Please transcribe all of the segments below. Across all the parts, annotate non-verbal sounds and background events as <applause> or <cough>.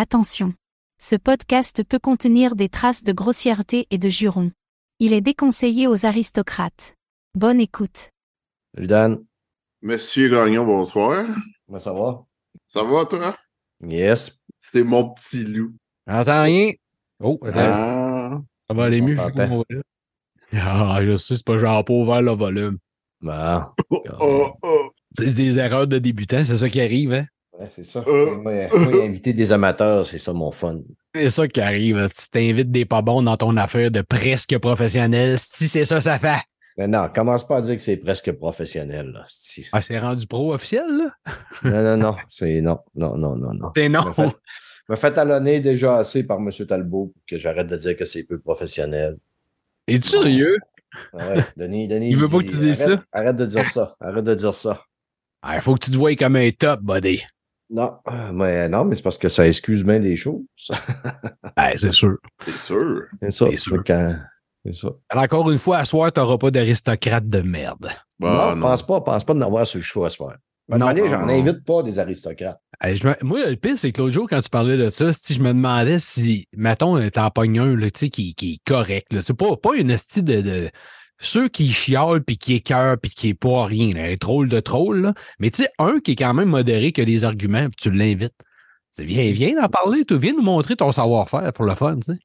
Attention. Ce podcast peut contenir des traces de grossièreté et de jurons. Il est déconseillé aux aristocrates. Bonne écoute. Salut Dan. Monsieur Gagnon, bonsoir. Comment ça va? Ça va, toi? Yes. C'est mon petit loup. J'entends rien. Oh, attends. Ah. ça va aller mieux. je sais t'entend. pas mon volume. Ah, je sais, c'est pas genre pas ouvert le volume. Bon. Oh, oh, oh. C'est des erreurs de débutant, c'est ça qui arrive, hein? Ouais, c'est ça. Euh. Moi, moi, inviter des amateurs, c'est ça mon fun. C'est ça qui arrive. Si t'invites des pas bons dans ton affaire de presque professionnel, si c'est ça, ça fait. Mais non, commence pas à dire que c'est presque professionnel, là. c'ti. Ah, c'est rendu pro officiel, là? <laughs> Non, non, non. C'est non, non, non, non, non. C'est non. Me fait, me fait talonner déjà assez par M. Talbot pour que j'arrête de dire que c'est peu professionnel. Es-tu sérieux? Ah ouais, Denis, Denis. <laughs> Il veut pas que tu dises arrête- ça. Arrête de dire ça. Arrête de dire ça. Ah, il faut que tu te voies comme un top, buddy. Non, euh, mais non, mais c'est parce que ça excuse bien des choses. Ah, <laughs> c'est sûr. C'est sûr. C'est ça. C'est sûr. Fait que, C'est ça. Alors, encore une fois, à soir, t'auras pas d'aristocrate de merde. Bah, non, pense pas, pense pas d'en avoir sur le choix à se faire. Non, j'en non. invite pas des aristocrates. Hey, je me- Moi, le pire, c'est que l'autre jour, quand tu parlais de ça, si je me demandais si, mettons, un, là, tu sais, qui, qui est correct. là. C'est pas, pas une hostie de, de- Ceux qui chiolent, puis qui écœurent, puis qui est pas rien, là, un troll de troll, là. Mais tu sais, un qui est quand même modéré, qui a des arguments, puis tu l'invites. C'est viens, viens en parler, tu viens nous montrer ton savoir-faire pour le fun, tu sais.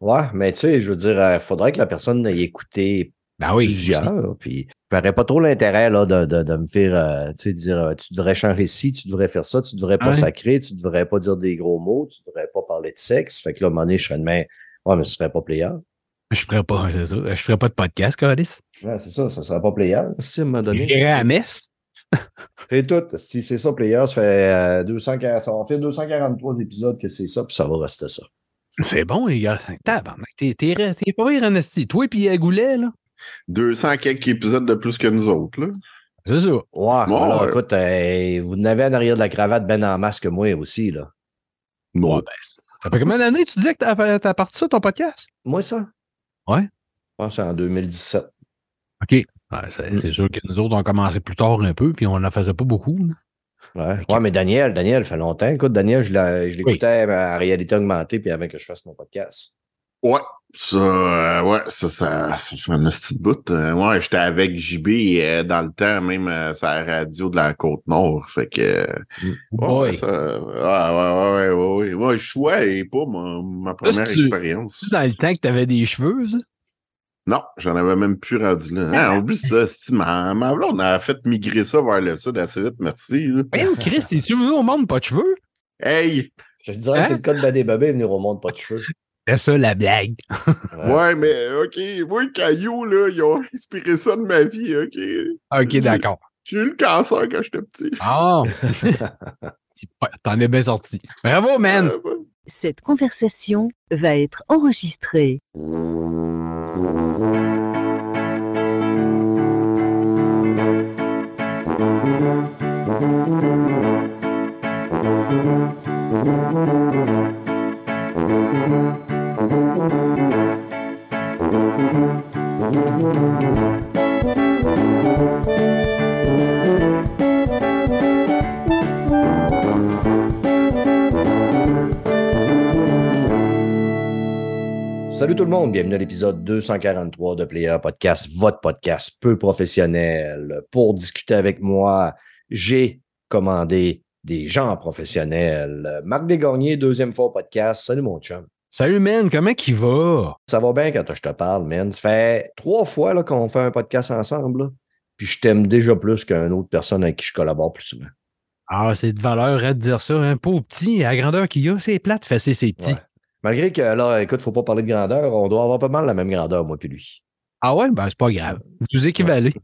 Ouais, mais tu sais, je veux dire, il faudrait que la personne ait écouté Ben oui. plusieurs. Puis, je verrais pas trop l'intérêt là, de, de, de me faire euh, tu sais, dire euh, tu devrais changer ci, tu devrais faire ça, tu devrais pas sacrer, tu devrais pas dire des gros mots, tu devrais pas parler de sexe. Fait que là, à un moment donné, je serais de main. Ouais, mais ce serait pas player. Je ferais pas, c'est ça. Je ferais pas de podcast, Calis. Ouais, c'est ça, ça serait pas player. Si, à un moment Je donné. irais à messe. C'est tout. Si c'est ça, player, ça fait euh, 240, ça va faire 243 épisodes que c'est ça, puis ça va rester ça. C'est bon, les gars. Tabarnak, t'es, t'es, t'es pas pire en esti. Toi et puis Goulet, là. 200 quelques épisodes de plus que nous autres, là. C'est ça. Ouais, Bon, alors ouais. écoute, euh, vous n'avez en arrière de la cravate ben en masse que moi aussi, là. Ouais, ben, ça fait combien d'années tu disais que t'as, t'as parti ça, ton podcast? Moi, ça? Ouais. Je pense que c'est en 2017. OK. Ouais, c'est, c'est sûr que nous autres, on a commencé plus tard un peu, puis on n'en faisait pas beaucoup. là. Ouais. ouais, mais Daniel, Daniel, fait longtemps. Écoute, Daniel, je l'écoutais en réalité augmentée puis avant que je fasse mon podcast. Ouais. Ça, euh, ouais, ça, ça, ça fait un petit bout. Euh, ouais, j'étais avec JB euh, dans le temps, même euh, sur la radio de la Côte-Nord. Fait que. euh, ouais, Boy. ça, ouais, ouais, ouais, ouais, ouais. Ouais, je choix pas ma, ma première tu- expérience. C'est dans le temps que t'avais des cheveux, ça? Non, j'en avais même plus rendu là. Hein, oublie ça, c'est ma, ma blonde a fait migrer ça vers le sud assez vite, merci. là. Voyons, Chris, es-tu venu au monde pas de cheveux? Hey! Je te dirais Hein? que c'est le cas de Badé Babé venir au monde pas de cheveux. C'est ça, la blague. Ouais. Mais OK, moi, le caillou, là, ils ont <laughs> inspiré ça de ma vie, OK? OK, d'accord. J'ai eu le cancer quand j'étais petit. Ah! <laughs> Ouais, T'en es bien sorti. Bravo, man! Ouais. Cette conversation va être enregistrée. Salut tout le monde, bienvenue à l'épisode 243 de Player Podcast, votre podcast peu professionnel. Pour discuter avec moi, j'ai commandé des gens professionnels. Marc Desgagnés, deuxième fois podcast. Salut mon chum. Salut, man, comment qu'il va? Ça va bien quand je te parle, man. Ça fait trois fois là, qu'on fait un podcast ensemble. là. Puis je t'aime déjà plus qu'une autre personne avec qui je collabore plus souvent. Ah, c'est de valeur hein, de dire ça. Un pauvre petit, à la grandeur qu'il a, c'est plate, fesser ses petits. Ouais. Malgré que là, écoute, faut pas parler de grandeur, on doit avoir pas mal la même grandeur, moi puis lui. Ah ouais? Ben, c'est pas grave. Vous équivalez.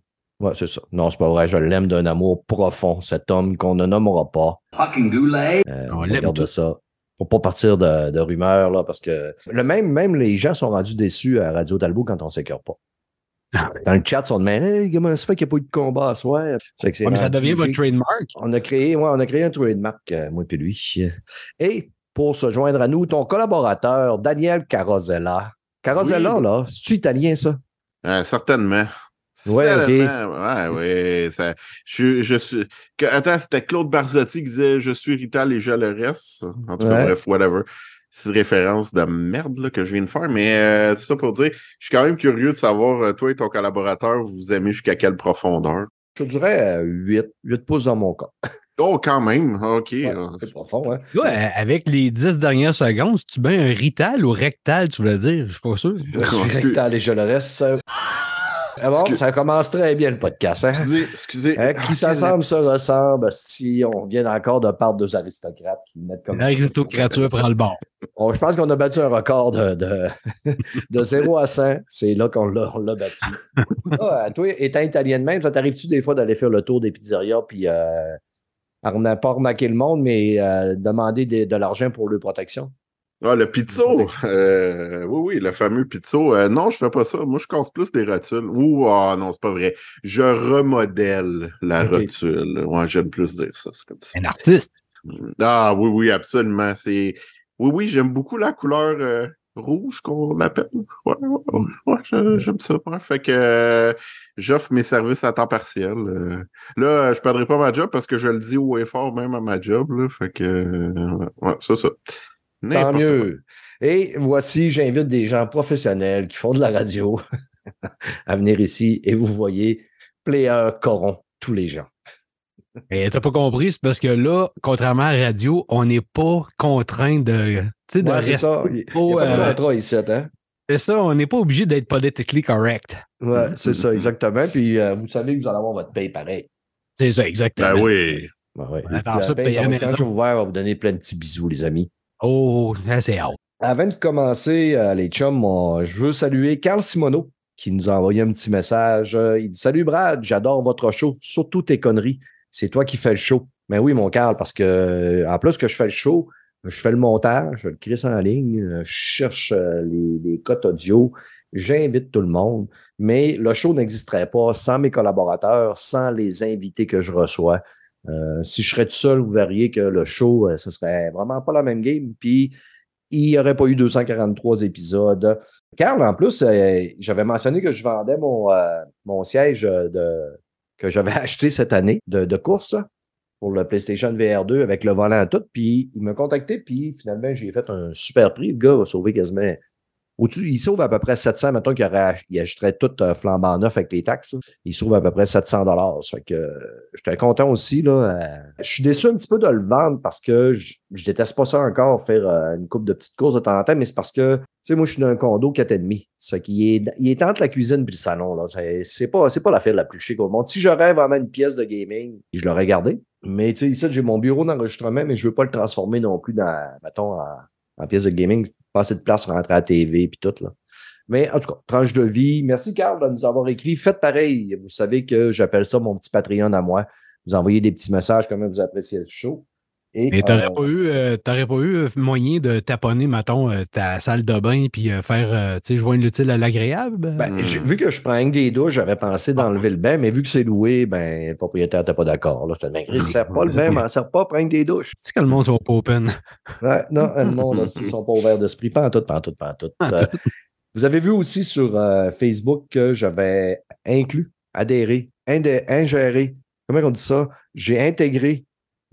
Ouais, c'est ça. Non, c'est pas vrai. Je l'aime d'un amour profond, cet homme qu'on ne nommera pas. Fucking goulet. Euh, On on l'aime regarde tous. ça. Pour pas partir de, de rumeurs, là, parce que le même, même les gens sont rendus déçus à Radio Talbot quand on s'écœure pas. Dans le chat, ils sont demandés hey, comment ça fait qu'il n'y a pas eu de combat à soir? C'est que c'est Ouais, mais ça devient votre trademark. On a créé, ouais, on a créé un trademark, euh, moi et lui. Et pour se joindre à nous, ton collaborateur, Daniel Carosella. Carosella, Oui. là, c'est italien, ça? Euh, certainement. Ouais, ok. Ouais, ouais. Ça, je, je suis. que- attends, c'était Claude Barzotti qui disait Je suis Rital et je le reste. En tout cas, Ouais. bref, whatever. C'est une référence de merde là, que je viens de faire. Mais euh, tout ça pour dire, je suis quand même curieux de savoir, euh, toi et ton collaborateur, vous vous aimez jusqu'à quelle profondeur? Je te dirais euh, 8, 8 pouces dans mon cas. <laughs> Oh, quand même. OK. Ouais, euh, c'est profond, hein? Ouais, avec les 10 dernières secondes, si tu mets un rital ou rectal, tu voulais dire, je suis pas sûr. Je suis <laughs> rectal et je le reste. euh. Ah bon, Excuse- ça commence très bien le podcast. Hein? Excusez, excusez. Hein, qui s'assemble se ressemble si on vient encore de part deux aristocrates qui mettent comme. L'aristocrature prend le bord. On- je pense qu'on a battu un record de, de, <laughs> de 0 à 100. C'est là qu'on l'a, on l'a battu. <laughs> Ah, toi, étant italien de même, ça t'arrive-tu des fois d'aller faire le tour des pizzerias puis euh, pas arnaquer le monde, mais euh, demander des- de l'argent pour leur protection? Ah, le pizzo. Euh, oui, oui, le fameux pizzo. Euh, non, je fais pas ça. Moi, je casse plus des rotules. Ouh, ah non, c'est pas vrai. Je remodèle la rotule. Ouais, j'aime plus dire ça. C'est comme ça. Un artiste. Ah oui, oui, absolument. C'est. Oui, oui, j'aime beaucoup la couleur euh, rouge qu'on appelle. Ouais, ouais, ouais, j'aime ça. Ouais. Fait que j'offre mes services à temps partiel. euh. Là, je perdrai pas ma job parce que je le dis haut et fort même à ma job. Là. Fait que euh, ouais, c'est ça. Tant mieux. Et voici, j'invite des gens professionnels qui font de la radio <laughs> à venir ici et vous voyez, Player Coron, tous les gens. Et t'as pas compris, c'est parce que là, contrairement à la radio, on n'est pas contraint de, tu sais, de Ouais, c'est rester. ça. Il n'y a trop, pas de euh, contrat ici, hein? C'est ça, on n'est pas obligé d'être politically correct. Ouais, c'est ça, exactement. Puis euh, vous savez que vous allez avoir votre paye pareil. C'est ça, exactement. Ben oui. Ouais, ouais. Attends, ça, paye, quand je vais vous voir, on va vous donner plein de petits bisous, les amis. Oh, c'est hâte. Avant de commencer, euh, les chums, je veux saluer Carl Simoneau qui nous a envoyé un petit message. Euh, il dit Salut Brad, j'adore votre show, surtout tes conneries. C'est toi qui fais le show. Mais oui, mon Carl, parce que euh, en plus que je fais le show, je fais le montage, je le crisse en ligne, je cherche les cotes audio, j'invite tout le monde. Mais le show n'existerait pas sans mes collaborateurs, sans les invités que je reçois. Euh, si je serais tout seul, vous verriez que le show, euh, ce serait vraiment pas la même game. Puis, il n'y aurait pas eu 243 épisodes. Carl, en plus, euh, j'avais mentionné que je vendais mon, siège que j'avais <laughs> acheté cette année de, course pour le PlayStation VR 2 avec le volant tout. Puis il m'a contacté, puis finalement, j'ai fait un super prix. Le gars va sauver quasiment. Il sauve à peu près 700. Mettons qu'il achèterait tout euh, flambant neuf avec les taxes. là. Il sauve à peu près 700 dollars. Fait que euh, j'étais content aussi. Là, euh, je suis déçu un petit peu de le vendre parce que je, déteste pas ça encore, faire une coupe de petites courses de temps en temps, mais c'est parce que, tu sais, moi, je suis dans un condo 4,5. Ça fait qu'il est, il est entre la cuisine et le salon. Là. C'est, pas, c'est pas la file la plus chic au monde. Si j'aurais vraiment une pièce de gaming, je l'aurais gardé. Mais tu sais, ici, j'ai mon bureau d'enregistrement, mais je veux pas le transformer non plus dans, mettons, en, en pièce de gaming. Pas assez de place rentrer à la TV puis tout, là. Mais en tout cas, tranche de vie. Merci, Carl, de nous avoir écrit. Faites pareil. Vous savez que j'appelle ça mon petit Patreon à moi. Vous envoyez des petits messages, comment vous appréciez le show. Et, Mais t'aurais euh, pas eu, euh, t'aurais pas eu moyen de taponner, mettons, euh, ta salle de bain puis euh, faire, euh, tu sais, joindre l'utile à l'agréable? Ben, vu que je prends des douches, j'avais pensé d'enlever le bain, mais vu que c'est loué, ben, le propriétaire n'était pas d'accord. Là, je te dis, Chris, ça sert pas le bain, mais ça sert pas à prendre des douches. Tu sais que le monde soit pas open. Ouais, non, le monde, <laughs> là, ils sont pas ouverts d'esprit. Pas en tout, pas en tout, pas en tout. Euh, vous avez vu aussi sur euh, Facebook que j'avais inclus, adhéré, indé- ingéré, comment on dit ça? J'ai intégré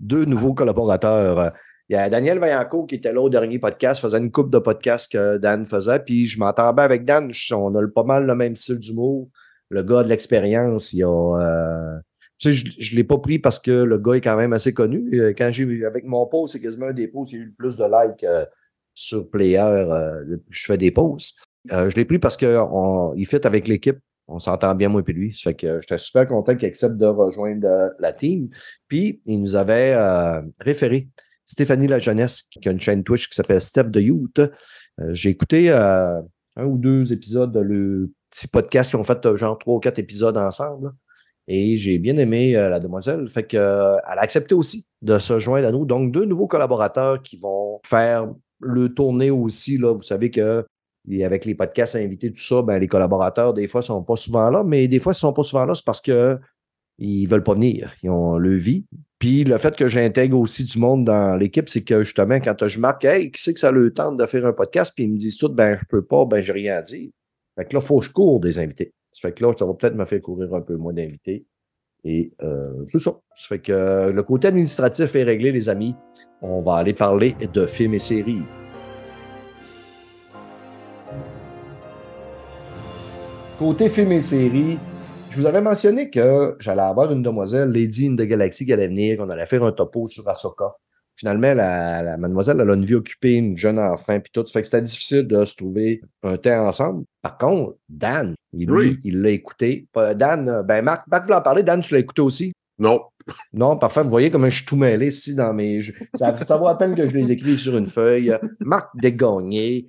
deux nouveaux collaborateurs. Il y a Daniel Vaillancourt qui était là au dernier podcast, faisait une coupe de podcasts que Dan faisait, puis je m'entends bien avec Dan. On a pas mal le même style d'humour. Le gars de l'expérience, il a. euh, tu sais, je ne l'ai pas pris parce que le gars est quand même assez connu. Euh, Quand j'ai avec mon post, c'est quasiment un des posts qui a eu le plus de likes euh, sur Player. je fais des posts. Je l'ai pris parce qu'il fit avec l'équipe. On s'entend bien, moi et lui. Ça fait que j'étais super content qu'il accepte de rejoindre euh, la team. Puis, il nous avait euh, référé Stéphanie La Jeunesse, qui a une chaîne Twitch qui s'appelle Steph de Youth. Euh, J'ai écouté euh, un ou deux épisodes de le petit podcast qu'ils ont fait, euh, genre trois ou quatre épisodes ensemble. Et j'ai bien aimé euh, la demoiselle. Fait que, euh, elle a accepté aussi de se joindre à nous. Donc, deux nouveaux collaborateurs qui vont faire le tourner aussi. Là. Vous savez que et avec les podcasts invités, tout ça, ben, les collaborateurs, des fois, ne sont pas souvent là, mais des fois, ils ne sont pas souvent là, c'est parce que ils veulent pas venir. Ils ont le vie. Puis le fait que j'intègre aussi du monde dans l'équipe, c'est que justement, quand je marque Hey, qui c'est que ça le tente de faire un podcast, puis ils me disent tout, ben, je peux pas, ben, j'ai rien à dire. Fait que là, il faut que je cours des invités. Ça fait que là, ça va peut-être me faire courir un peu moins d'invités. Et euh, c'est ça. Ça fait que euh, le côté administratif est réglé, les amis. On va aller parler de films et séries. Côté films et séries, je vous avais mentionné que j'allais avoir une demoiselle, Lady in the Galaxy, qui allait venir, qu'on allait faire un topo sur Ahsoka. Finalement, la, la mademoiselle, elle a une vie occupée, une jeune enfant, puis tout. Fait que c'était difficile de se trouver un temps ensemble. Par contre, Dan, il, lui, Oui. il l'a écouté. Dan, euh, ben Marc, Marc voulait en parler. Dan, tu l'as écouté aussi? Non. Non, parfait. Vous voyez comment je suis tout mêlé ici dans mes. Ça, ça vaut à peine que je les écrive sur une feuille. Marc Desgagnés.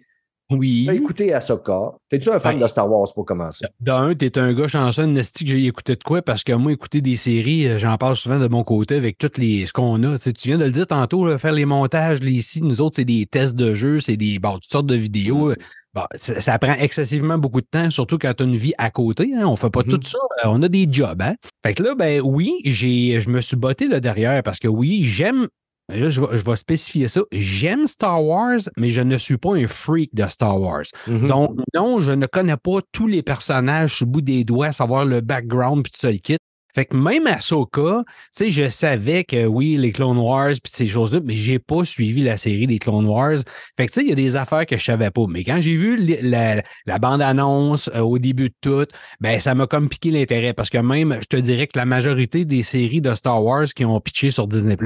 Oui. T'as écouté Ahsoka. T'es-tu un fan Ouais. de Star Wars pour commencer? D'un, t'es un gars chanceux, Nasty, que j'ai écouté de quoi? Parce que moi, écouter des séries, euh, j'en parle souvent de mon côté avec toutes les ce qu'on a. Tu, viens de le dire tantôt, là, faire les montages, les ici, nous autres, c'est des tests de jeux, c'est des bon, toutes sortes de vidéos. Bon, ça, ça prend excessivement beaucoup de temps, surtout quand tu as une vie à côté. Hein, on fait pas tout ça. euh, On a des jobs. Hein? Fait que là, ben oui, j'ai, je me suis botté là derrière parce que oui, j'aime. Là, je, vais, je vais spécifier ça. J'aime Star Wars, mais je ne suis pas un freak de Star Wars. Mhm. Donc, non, je ne connais pas tous les personnages sur le bout des doigts, savoir le background puis tout ça, le kit. Fait que même Ahsoka, tu sais, je savais que oui, les Clone Wars puis ces choses-là, mais j'ai pas suivi la série des Clone Wars. Fait que tu sais, il y a des affaires que je savais pas. Mais quand j'ai vu la bande-annonce euh, au début de tout, ben ça m'a comme piqué l'intérêt parce que même, je te dirais que la majorité des séries de Star Wars qui ont pitché sur Disney+,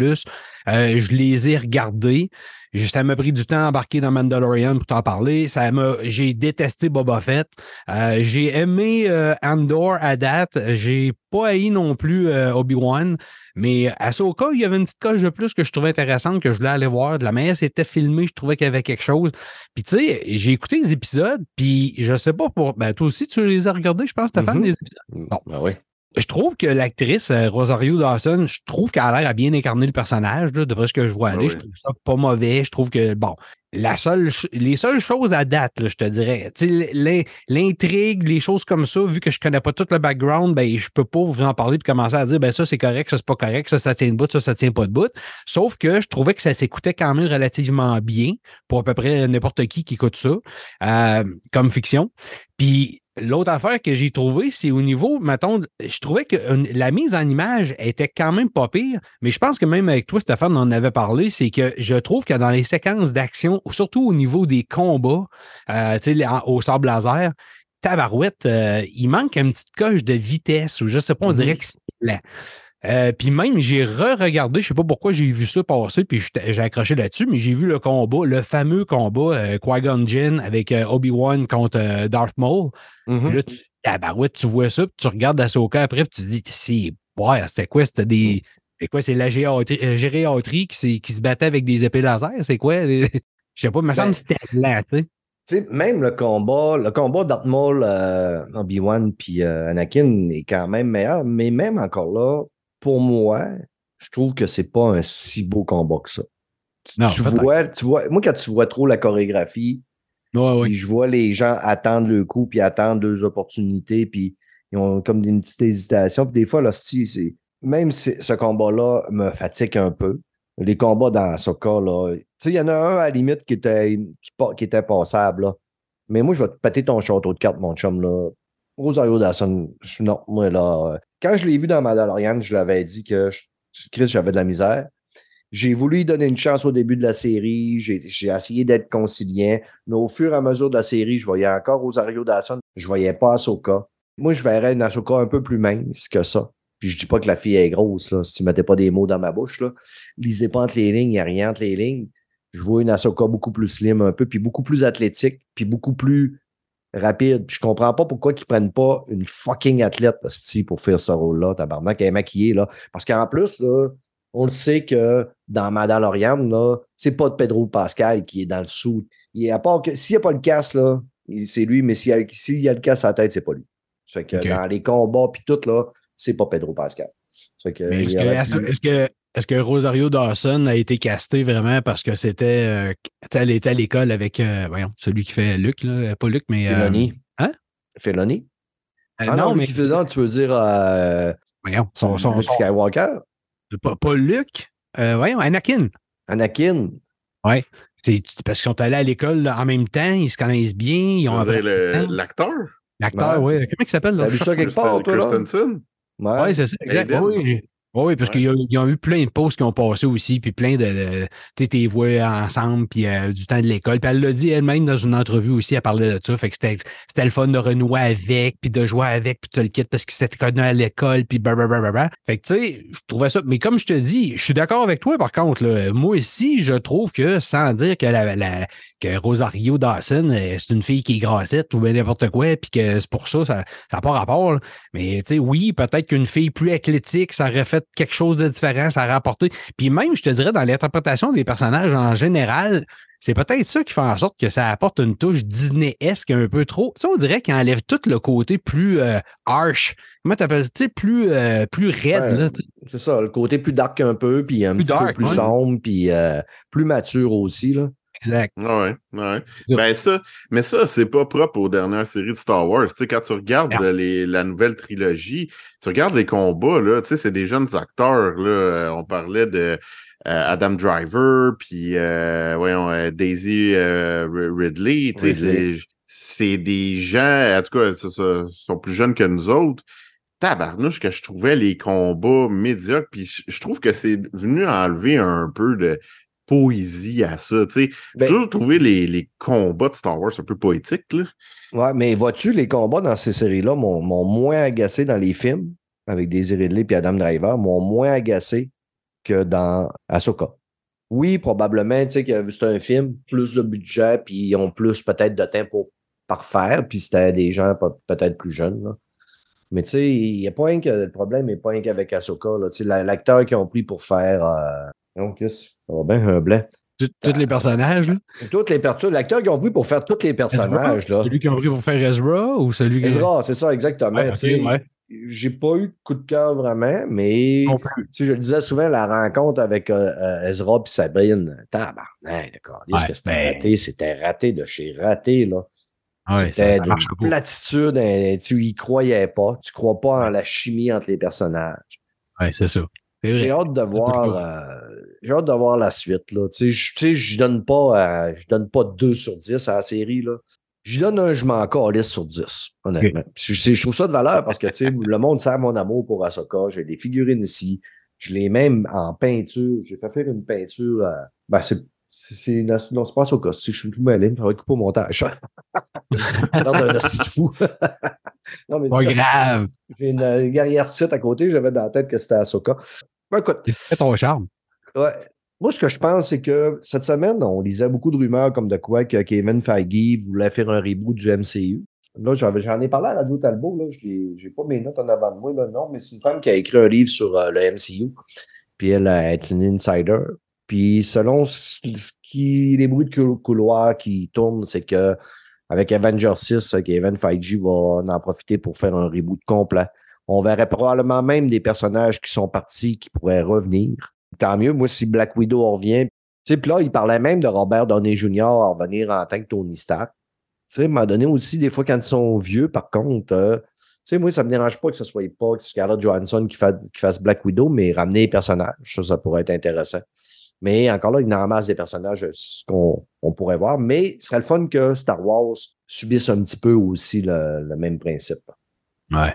euh, je les ai regardées. Ça m'a pris du temps à embarquer dans Mandalorian pour t'en parler. Ça m'a, j'ai détesté Boba Fett. Euh, j'ai aimé euh, Andor à date. J'ai pas haï non plus euh, Obi-Wan. Mais Ahsoka, il y avait une petite coche de plus que je trouvais intéressante, que je voulais aller voir. De la manière c'était filmé, je trouvais qu'il y avait quelque chose. Puis tu sais, j'ai écouté les épisodes, puis je sais pas pour... Ben toi aussi, tu les as regardés, je pense, Mhm. les épisodes? Bon. Ben oui. Je trouve que l'actrice euh, Rosario Dawson, je trouve qu'elle a l'air à bien incarner le personnage, là, d'après ce que je vois aller. Ah oui. Je trouve ça pas mauvais. Je trouve que, bon, la seule, les seules choses à date, là, je te dirais, l'intrigue, les choses comme ça, vu que je connais pas tout le background, ben, je peux pas vous en parler puis commencer à dire, ben, ça, c'est correct, ça, c'est pas correct, ça, ça tient de bout, ça, ça tient pas de bout. Sauf que je trouvais que ça s'écoutait quand même relativement bien pour à peu près n'importe qui qui écoute ça, euh, comme fiction. Puis l'autre affaire que j'ai trouvé, c'est au niveau, mettons, je trouvais que la mise en image était quand même pas pire, mais je pense que même avec toi, Stéphane, on en avait parlé, c'est que je trouve que dans les séquences d'action, surtout au niveau des combats, euh, tu sais, au sable laser, tabarouette, euh, il manque une petite coche de vitesse ou je sais pas, on Mhm. dirait que c'est. Euh, puis même, j'ai re-regardé, je sais pas pourquoi j'ai vu ça passer, puis j'ai accroché là-dessus, mais j'ai vu le combat, le fameux combat euh, Qui-Gon Jinn avec euh, Obi-Wan contre euh, Darth Maul. Mhm. Puis Là, tu, tabarouette, tu vois ça, puis tu regardes Ahsoka après, puis tu te dis, c'est, ouais, c'était quoi? C'était des. C'est quoi? C'est la euh, gériatrie qui, qui se battait avec des épées laser? C'est quoi? <laughs> Je sais pas, il me semble Ben, que c'était tu sais. Même le combat, le combat Darth Maul, euh, Obi-Wan puis euh, Anakin est quand même meilleur, mais même encore là, pour moi, je trouve que c'est pas un si beau combat que ça. Tu, Non, tu peut-être. vois, tu vois, moi, quand tu vois trop la chorégraphie, Ouais, je vois les gens attendre le coup, puis attendre deux opportunités, puis ils ont comme une petite hésitation. Puis des fois, là, c'est même si ce combat-là me fatigue un peu. Les combats dans Ahsoka, là, tu sais, il y en a un à la limite qui était, qui, pa- qui était passable, là. Mais moi, je vais te péter ton château de cartes, mon chum, là. Rosario Dawson, je- non, moi, là, quand je l'ai vu dans Mandalorian, je l'avais dit que, Chris, j'avais de la misère. J'ai voulu lui donner une chance au début de la série. J'ai essayé d'être conciliant. Mais au fur et à mesure de la série, je voyais encore Rosario Dawson. Je voyais pas Ahsoka. Moi, je verrais une Ahsoka un peu plus mince que ça. Puis je dis pas que la fille est grosse. Si tu mettais pas des mots dans ma bouche, là. Lisez pas entre les lignes, il n'y a rien entre les lignes. Je vois une Ahsoka beaucoup plus slim un peu, puis beaucoup plus athlétique, puis beaucoup plus rapide. Puis je comprends pas pourquoi ils prennent pas une fucking athlète, hostie, pour faire ce rôle-là, tabarnak, elle est maquillée, là. Parce qu'en plus, là, on le sait que dans Mandalorian, là, c'est pas de Pedro Pascal qui est dans le sou. Il, à part que s'il n'y a pas le casque, là, c'est lui, mais s'il y, a- s'il y a le casque à la tête, c'est pas lui. Ça fait que dans les combats puis tout, là, c'est pas Pedro Pascal. Ça fait que, Mais est-ce il que, aurait est-ce pu- est-ce que, est-ce que Rosario Dawson a été casté vraiment parce que c'était. euh, elle était à l'école avec. euh, voyons, celui qui fait Luc, là. Pas Luc, mais. euh, Filoni. hein? Filoni? euh, Ah non, non, mais. Filoni, tu veux dire euh, Voyons, son, son, Luke son- Skywalker? pas, pas Luc. euh, voyons, Anakin. Anakin? C'est parce qu'ils sont allés à l'école en même temps, ils se connaissent bien, ils ont l'acteur? L'acteur, oui. Comment il s'appelle? là? T'as vu ça quelque part, toi, là? Christensen? Ouais. Oui, c'est ça. Exact. Oui, oui, parce Ouais. qu'ils ont, ils ont eu plein de posts qui ont passé aussi, puis plein de. tu sais, t'es voix ensemble, puis euh, du temps de l'école. Puis elle l'a dit elle-même dans une entrevue aussi, elle parlait de ça. Fait que c'était c'était le fun de renouer avec, puis de jouer avec, puis tu le quittes parce qu'ils s'étaient connus à l'école, puis blablabla. Fait que tu sais, je trouvais ça. Mais comme je te dis, je suis d'accord avec toi, par contre. Là, moi aussi, je trouve que sans dire que, la, la- que Rosario Dawson, euh, c'est une fille qui est grassette ou bien n'importe quoi, puis que c'est pour ça, ça n'a pas rapport. là. Mais tu sais, oui, peut-être qu'une fille plus athlétique, ça aurait fait quelque chose de différent, ça aurait apporté. Puis même, je te dirais, dans l'interprétation des personnages en général, c'est peut-être ça qui fait en sorte que ça apporte une touche Disney-esque un peu trop. Tu sais, on dirait qu'il enlève tout le côté plus euh, harsh. Comment t'appelles ça? Tu sais, plus, euh, plus raide. Ouais. C'est ça, le côté plus dark un peu, puis un Plus petit peu plus ouais. sombre, puis euh, plus mature aussi. Là. Exact. Ouais. Ben ça, mais ça, c'est pas propre aux dernières séries de Star Wars. Quand tu regardes les, la nouvelle trilogie, tu regardes les combats, là, c'est des jeunes acteurs, là. Euh, On parlait de euh, Adam Driver, puis euh, voyons, euh, Daisy euh, Ri- Ridley, c'est- des gens, en tout cas, sont plus jeunes que nous autres. Tabarnouche que je trouvais les combats médiocres, puis je trouve que c'est venu enlever un peu de poésie à ça, tu sais. Ben- J'ai toujours trouvé les, les combats de Star Wars un peu poétiques, là. Ouais, mais vois-tu, les combats dans ces séries-là m'ont moins agacé dans les films, avec Daisy Ridley et Adam Driver, m'ont moins agacé que dans Ahsoka. Oui, probablement, tu sais, que c'est un film, plus de budget, puis ils ont plus peut-être de temps pour parfaire, puis c'était des gens pe- peut-être plus jeunes. là. Mais tu sais, il n'y a pas rien que le problème n'est pas rien qu'avec Ahsoka. L'acteur qu'ils ont pris pour faire. Euh... Donc, ça va bien, un blanc. Tout- Tous les personnages. là. Toutes les per- L'acteur qu'ils ont pris pour faire tous les personnages. Là. Celui qui a pris pour faire Ezra ou celui qui. Ezra, c'est ça, exactement. Ouais. J'ai pas eu de coup de cœur vraiment, mais je le disais souvent, la rencontre avec euh, euh, Ezra et Sabrine, tabarnak, d'accord. Ouais, que c'était ben- raté, c'était raté de chez raté, là. Ça- c'était pas. platitude, hein, tu y croyais pas, tu crois pas en la chimie entre les personnages. Ouais, c'est ça. J'ai hâte de voir, euh, j'ai hâte de voir la suite, là. Tu sais, je- donne pas, euh, je donne pas 2 sur 10 à la série, là. Je donne un je m'en calisse sur 10, honnêtement. Je, je trouve ça de valeur parce que, tu sais, le monde sait mon amour pour Ahsoka. J'ai des figurines ici. Je l'ai même en peinture. J'ai fait faire une peinture, euh, ben, c'est, c'est, non, c'est pas Ahsoka. Si je suis tout mêlé, ça va être coupé au montage. <laughs> non, de fou. <laughs> non, mais Pas grave. j'ai une, euh, guerrière site à côté. J'avais dans la tête que c'était Ahsoka. Ben, écoute, C'est ton charme. Ouais. Moi, ce que je pense, c'est que cette semaine, on lisait beaucoup de rumeurs comme de quoi que Kevin Feige voulait faire un reboot du MCU. Là, j'en ai parlé à Radio Talbot, là. Je n'ai pas mes notes en avant de moi, là, non, mais c'est une femme qui a écrit un livre sur euh, le MCU. Puis elle est une insider. Puis selon ce qui, les bruits de cou- couloir qui tournent, c'est que avec Avengers 6, euh, Kevin Feige va en profiter pour faire un reboot complet. On verrait probablement même des personnages qui sont partis qui pourraient revenir. Tant mieux, moi, si Black Widow revient. Puis là, il parlait même de Robert Downey Jr. à revenir en tant que Tony Stark. Tu sais, m'a donné aussi, des fois, quand ils sont vieux, par contre, euh, tu sais, moi, ça me dérange pas que ce soit pas Scarlett Johansson qui, fa- qui fasse Black Widow, mais ramener les personnages, ça, ça pourrait être intéressant. Mais encore là, il y en masse des personnages euh, ce qu'on on pourrait voir. Mais ce serait le fun que Star Wars subisse un petit peu aussi le, le même principe. Ouais.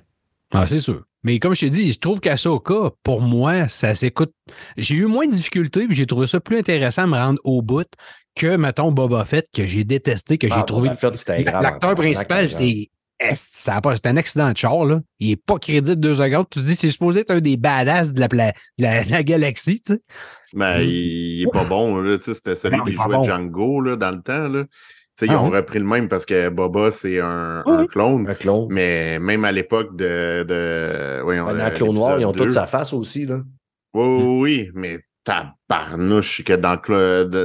Ah, c'est sûr. Mais comme je t'ai dit, je trouve qu'Asoka, pour moi, ça s'écoute. J'ai eu moins de difficultés, puis j'ai trouvé ça plus intéressant à me rendre au bout que, mettons, Boba Fett, que j'ai détesté, que j'ai Ah, trouvé. L'acteur principal, c'est. Est, ça pas- C'est un accident de char, là? Il est pas crédible deux secondes. Tu te dis, c'est supposé être un des badass de la, pla- de la, de la galaxie, tu sais. Ben, il, il est pas bon, là. Tu sais, c'était celui Non, qui jouait bon. Django, là, dans le temps, là. Tu sais, ils Ah ont repris le même parce que Boba, c'est un, Oui. un clone. Un clone. Mais même à l'époque de. de voyons, Ben, euh, dans Clone Noir, ils ont toute 2. sa face aussi, là. Oui, oui, oui, mais tabarnouche que dans,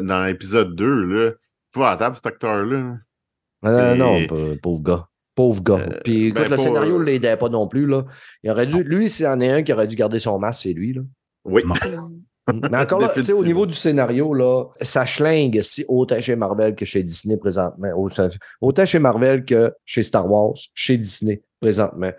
dans l'épisode 2, là, tu vois à table, cet acteur-là. Euh, non, pa- pauvre gars. Pauvre gars. Euh, Puis écoute, ben, le scénario euh, ne l'aidait pas non plus. Là. Il aurait dû, lui, s'il y en a un qui aurait dû garder son masque, c'est lui. Là. Oui. <laughs> Mais encore là, tu sais, au niveau du scénario, là, ça schlingue si autant chez Marvel que chez Disney présentement. Au- Autant chez Marvel que chez Star Wars, chez Disney présentement.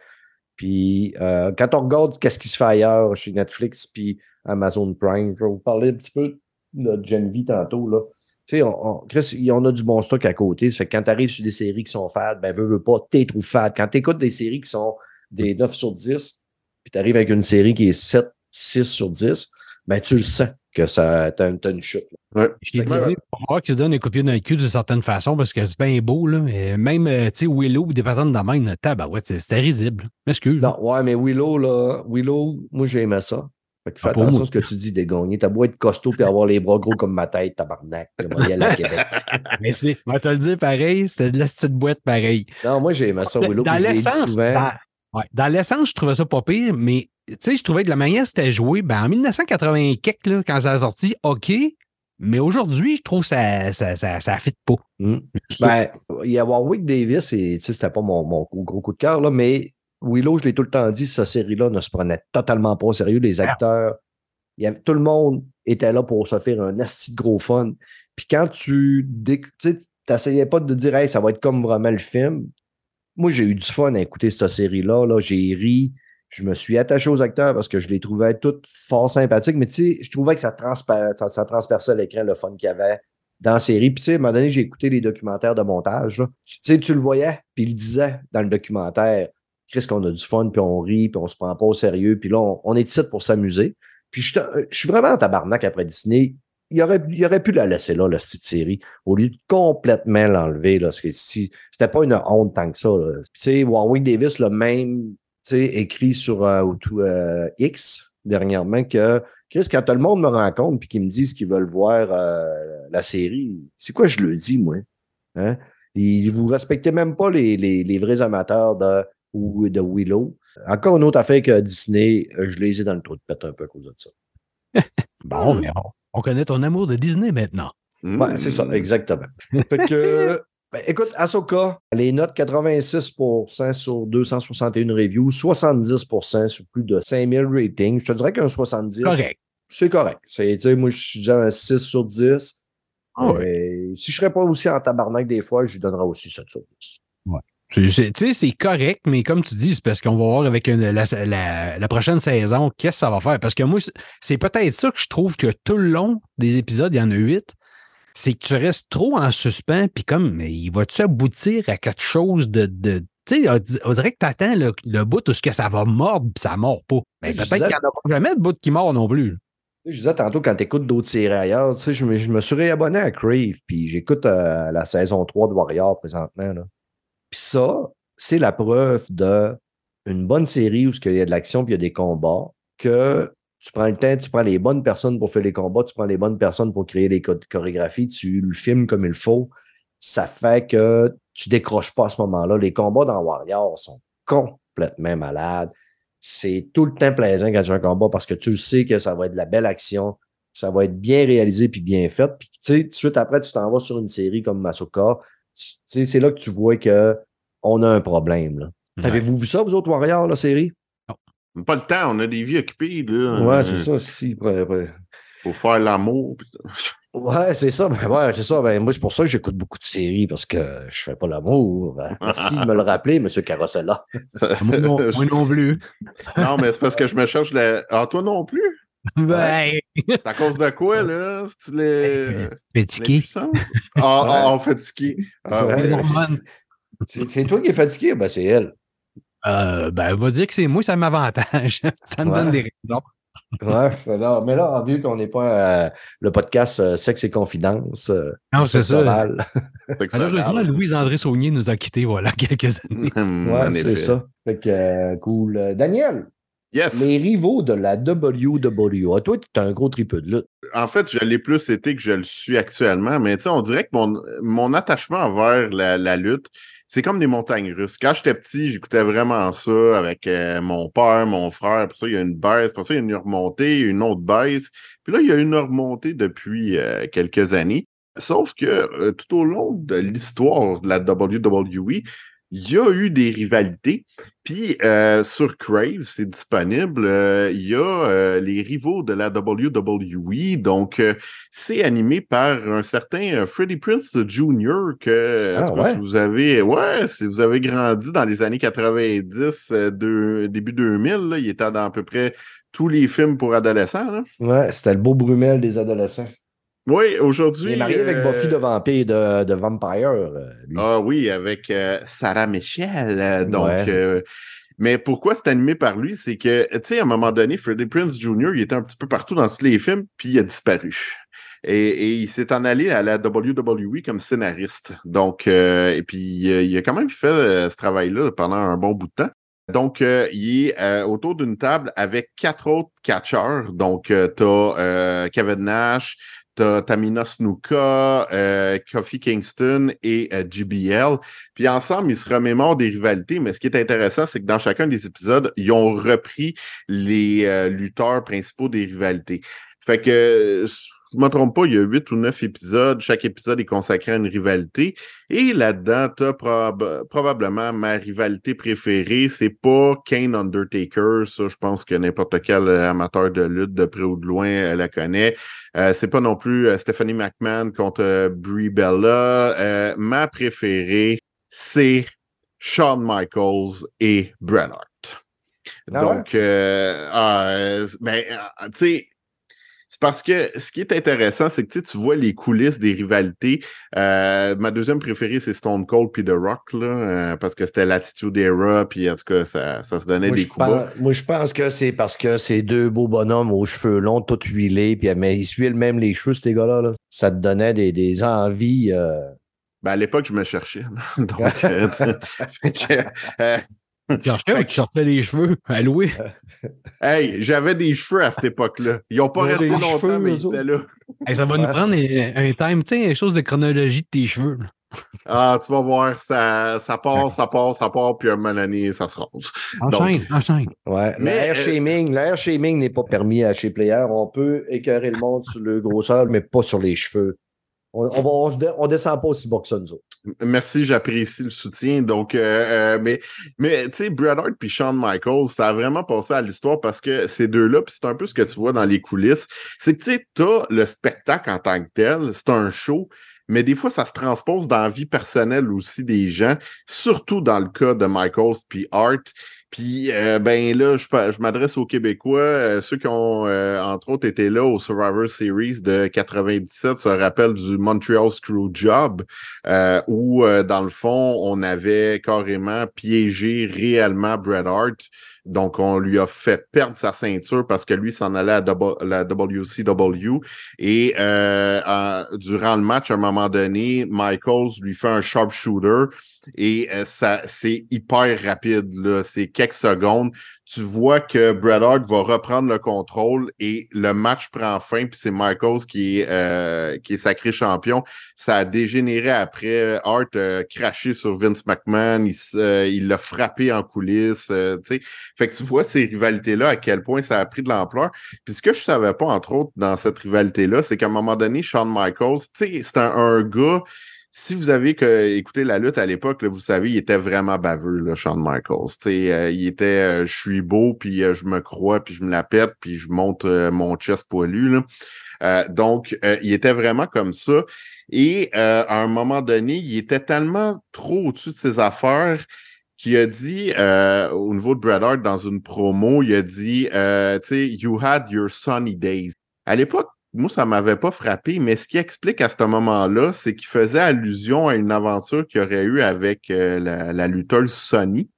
Puis euh, quand on regarde qu'est-ce qui se fait ailleurs chez Netflix puis Amazon Prime, je vais vous parler un petit peu de Gen V tantôt. Là. Tu sais, on, on- Chris, il y en a du bon stock à côté. Ça fait que quand tu arrives sur des séries qui sont fades, ben, veux, veux pas, t'es trop fade. Quand tu écoutes des séries qui sont des 9 sur 10, puis tu arrives avec une série qui est 7, 6 sur 10, ben, tu le sens que ça, t'as, une chute. Ouais. Fait que, Disney, pour voir qu'ils se donnent un coup de pied dans le cul d'une certaine façon parce que c'est bien beau, là. Même, euh, tu sais, Willow ou des patentes de même, tabarouette, c'était risible. M'excuse. Non, ouais, mais Willow, là, Willow, moi, j'ai aimé ça. Fait que fais Ah, pour attention à ce que tu dis des gagnés. T'as beau être costaud puis avoir les bras gros comme ma tête, tabarnak. J'aimerais y aller à Québec. <laughs> Mais c'est, on va te le dire pareil, c'était de la petite boîte pareil. Non, moi, j'ai aimé ça, Willow. dans l'essence, souvent. dans, ouais, dans l'essence, je trouvais ça pas pire, mais tu sais, je trouvais que la manière c'était joué, ben, en 1980 quelques, là, quand ça a sorti, OK, mais aujourd'hui, je trouve que ça, ça, ça, ça fit pas. Hmm. Ben, il y a Warwick Davis, et tu sais, c'était pas mon, mon gros coup de cœur, là, mais Willow, je l'ai tout le temps dit, cette série-là ne se prenait totalement pas au sérieux. Les acteurs, il y avait- tout le monde était là pour se faire un asti de gros fun. Puis quand tu t'essayais pas de dire, hey, ça va être comme vraiment le film. Moi, j'ai eu du fun à écouter cette série-là. Là. J'ai ri. Je me suis attaché aux acteurs parce que je les trouvais toutes fort sympathiques. Mais tu sais, je trouvais que ça, transpa- ça transperçait l'écran, le fun qu'il y avait dans la série. Puis tu sais, à un moment donné, j'ai écouté les documentaires de montage. là. Tu sais, tu le voyais, puis il disait dans le documentaire, Chris, qu'on a du fun, puis on rit, puis on se prend pas au sérieux, puis là, on, on est ici pour s'amuser. Puis je, je suis vraiment en tabarnak après Disney. Il aurait, il aurait pu la laisser là, la petite série, au lieu de complètement l'enlever. Là, parce c'était pas une honte tant que ça. Tu sais, Warwick Davis l'a même écrit sur euh, euh, X dernièrement que Chris, quand tout le monde me rencontre puis qu'ils me disent qu'ils veulent voir euh, la série, c'est quoi je le dis, moi? Hein? Ils, vous respectez même pas les, les, les vrais amateurs de, ou de Willow. Encore une autre affaire que Disney, euh, je les ai dans le trou de pète un peu à cause de ça. <laughs> Bon, mais on, on connaît ton amour de Disney maintenant. Ouais, c'est ça, exactement. Fait que, <laughs> ben, écoute, Ahsoka, les notes 86% sur 261 reviews, 70% sur plus de 5000 ratings. Je te dirais qu'un 70, Correct. c'est correct. C'est, tu sais, moi, je suis déjà un 6 sur 10. Ah ouais. Si je serais pas aussi en tabarnak des fois, je lui donnerais aussi 7 sur 10. C'est- c'est- Tu sais, c'est correct, mais comme tu dis, c'est parce qu'on va voir avec une- la, la- la prochaine saison qu'est-ce que ça va faire? Parce que moi, c'est- peut-être ça que je trouve que tout le long des épisodes, il y en a huit, c'est que tu restes trop en suspens, puis comme, mais il va-tu aboutir à quelque chose de. de tu sais, on, di- on dirait que tu attends le, le bout où ce que ça va mordre, puis ça mord pas. Mais peut-être qu'il n'y en aura jamais de bout qui mord non plus. Je disais tantôt, quand tu écoutes d'autres séries ailleurs, tu sais, je, me, je me suis réabonné à Crave, puis j'écoute euh, la saison 3 de Warrior présentement. Là. Puis ça, c'est la preuve de une bonne série où il y a de l'action puis il y a des combats, que tu prends le temps, tu prends les bonnes personnes pour faire les combats, tu prends les bonnes personnes pour créer les cho- chorégraphies, tu le filmes comme il faut. Ça fait que tu décroches pas à ce moment-là. Les combats dans Warrior sont complètement malades c'est tout le temps plaisant quand tu as un combat parce que tu le sais que ça va être de la belle action, ça va être bien réalisé puis bien fait. Puis, tu sais, tout de suite après, tu t'en vas sur une série comme Masoka. C'est là que tu vois que on a un problème. là. Avez-vous vu ça, vous autres Warriors, la série? Pas le temps, on a des vies occupées. Là. Ouais, Euh, c'est ça. Si, ouais, ouais. Faut faire l'amour. <laughs> Ouais, c'est ça. Ben, ouais, c'est ça. Ben, moi, c'est pour ça que j'écoute beaucoup de séries parce que je fais pas l'amour. hein. <laughs> Merci de me le rappeler, M. Carrossella. Moi non, <laughs> moi non plus. non, mais c'est parce que je me cherche la. Ah, toi non plus? Ben, C'est à cause de quoi, là? C'est les. <laughs> Fatigué. Ah, ah, ah. Ah. C'est c'est toi qui es fatigué? Ben, c'est elle. Euh, ben, on va dire que c'est moi, ça m'avantage. <laughs> ça me Ouais. donne des raisons. Ouais, mais là, mais là, vu qu'on n'est pas euh, le podcast euh, Sexe et Confidence, euh, Non, c'est ça. Malheureusement. Louise-André Saunier nous a quittés, voilà, <laughs> quelques années. Hum, Ouais, c'est ça. Fait que, euh, cool. Daniel, Yes. les rivaux de la WWE. Toi, tu es un gros tripeux de lutte. En fait, je l'ai plus été que je le suis actuellement, mais tu sais, on dirait que mon, mon attachement envers la, la lutte, c'est comme des montagnes russes. Quand j'étais petit, j'écoutais vraiment ça avec euh, mon père, mon frère. Puis ça, il y a une baisse. Puis ça, il y a une remontée, une autre baisse. Puis là, il y a une remontée depuis euh, quelques années. Sauf que euh, tout au long de l'histoire de la WWE, il y a eu des rivalités. Puis euh, sur Crave, c'est disponible. euh, il y a euh, les rivaux de la WWE. Donc, c'est animé par un certain Freddie Prince Jr. que Ah, ouais? si vous avez ouais, si vous avez grandi dans les années 90, euh, de- début 2000, là, il était dans à peu près tous les films pour adolescents. là. Ouais, c'était le beau Brumel des adolescents. Oui, aujourd'hui. Il est marié avec euh, Buffy de Vampire, de, de Vampire. euh, lui. Ah oui, avec euh, Sarah Michel. euh, donc, Ouais. euh, mais pourquoi c'est animé par lui? C'est que, tu sais, à un moment donné, Freddie Prince Jr., il était un petit peu partout dans tous les films, puis il a disparu. Et, et il s'est en allé à la WWE comme scénariste. Donc, euh, et puis, euh, il a quand même fait euh, ce travail-là pendant un bon bout de temps. Donc, euh, il est euh, autour d'une table avec quatre autres catcheurs. Donc, euh, tu as Kevin Nash, Tamina Snuka, euh, Kofi Kingston et euh, GBL. Puis ensemble, ils se remémorent des rivalités. Mais ce qui est intéressant, c'est que dans chacun des épisodes, ils ont repris les euh, lutteurs principaux des rivalités. Fait que, je ne me trompe pas, il y a huit ou neuf épisodes. Chaque épisode est consacré à une rivalité. Et là-dedans, tu as probablement ma rivalité préférée. C'est pas Kane Undertaker. Ça, je pense que n'importe quel euh, amateur de lutte, de près ou de loin, euh, la connaît. Euh, c'est pas non plus euh, Stephanie McMahon contre Brie Bella. Euh, ma préférée, c'est Shawn Michaels et Bret Hart. Ah Donc, euh, euh, ben, tu sais, c'est parce que ce qui est intéressant, c'est que tu sais, tu vois les coulisses des rivalités. Euh, ma deuxième préférée, c'est Stone Cold puis The Rock, là, euh, parce que c'était l'Attitude Era, puis en tout cas, ça, ça se donnait Moi, des coups bas. moi, je pense que c'est parce que c'est deux beaux bonhommes aux cheveux longs, tout huilés, puis mais ils suivent même les cheveux, ces gars-là. là. Ça te donnait des, des envies. euh, Ben, à l'époque, je me cherchais. <laughs> Donc, <laughs> euh, <laughs> Tu cherchais ou tu sortais les cheveux à louer? <laughs> hey, j'avais des cheveux à cette époque-là. Ils n'ont pas resté longtemps, cheveux, mais ils étaient là. Hey, ça va nous prendre un, un time, tu sais, une chose de chronologie de tes cheveux. Ah, tu vas voir, ça, ça part, ça part, ça part, puis à un moment donné, ça se rose. Enchaîne, enchaîne. Ouais, Mais, l'air euh, shaming, l'air shaming n'est pas permis à chez Player. On peut écœurer le monde sur le grosseur, mais pas sur les cheveux. On, va, on, descend pas aussi bas que ça, nous autres. Merci, j'apprécie le soutien. Donc, euh, euh, mais, mais tu sais, Bret Hart puis Shawn Michaels, ça a vraiment passé à l'histoire parce que ces deux-là, puis c'est un peu ce que tu vois dans les coulisses, c'est que tu sais, t'as le spectacle en tant que tel, c'est un show, mais des fois, ça se transpose dans la vie personnelle aussi des gens, surtout dans le cas de Michaels puis Hart. Puis, euh, ben là, je, je m'adresse aux Québécois, euh, ceux qui ont, euh, entre autres, été là au Survivor Series de 97, se rappellent du Montreal Screwjob, euh, où, euh, dans le fond, on avait carrément piégé réellement Bret Hart. Donc, on lui a fait perdre sa ceinture parce que lui s'en allait à la WCW. Et euh, durant le match, à un moment donné, Michaels lui fait un sharpshooter et euh, ça c'est hyper rapide. C'est quelques secondes. Tu vois que Bret Hart va reprendre le contrôle et le match prend fin. Puis c'est Michaels qui est, euh, qui est sacré champion. Ça a dégénéré après. Hart a craché sur Vince McMahon. Il euh, l'a frappé en coulisses. euh, fait que tu vois ces rivalités-là, à quel point ça a pris de l'ampleur. Puis ce que je savais pas, entre autres, dans cette rivalité-là, c'est qu'à un moment donné, Shawn Michaels, c'est un gars. Si vous avez que, écouté la lutte à l'époque, vous savez, il était vraiment baveux, là, Shawn Michaels. Euh, il était euh, je suis beau, puis euh, je me crois, puis je me la pète, puis je monte euh, mon chest poilu. Là. Euh, donc, euh, il était vraiment comme ça. Et à un moment donné, il était tellement trop au-dessus de ses affaires qu'il a dit au niveau de Bret Hart dans une promo, il a dit, tu sais, you had your sunny days. À l'époque, moi, ça m'avait pas frappé, mais ce qui explique à ce moment-là, c'est qu'il faisait allusion à une aventure qu'il aurait eue avec euh, la, la lutteuse Sonny.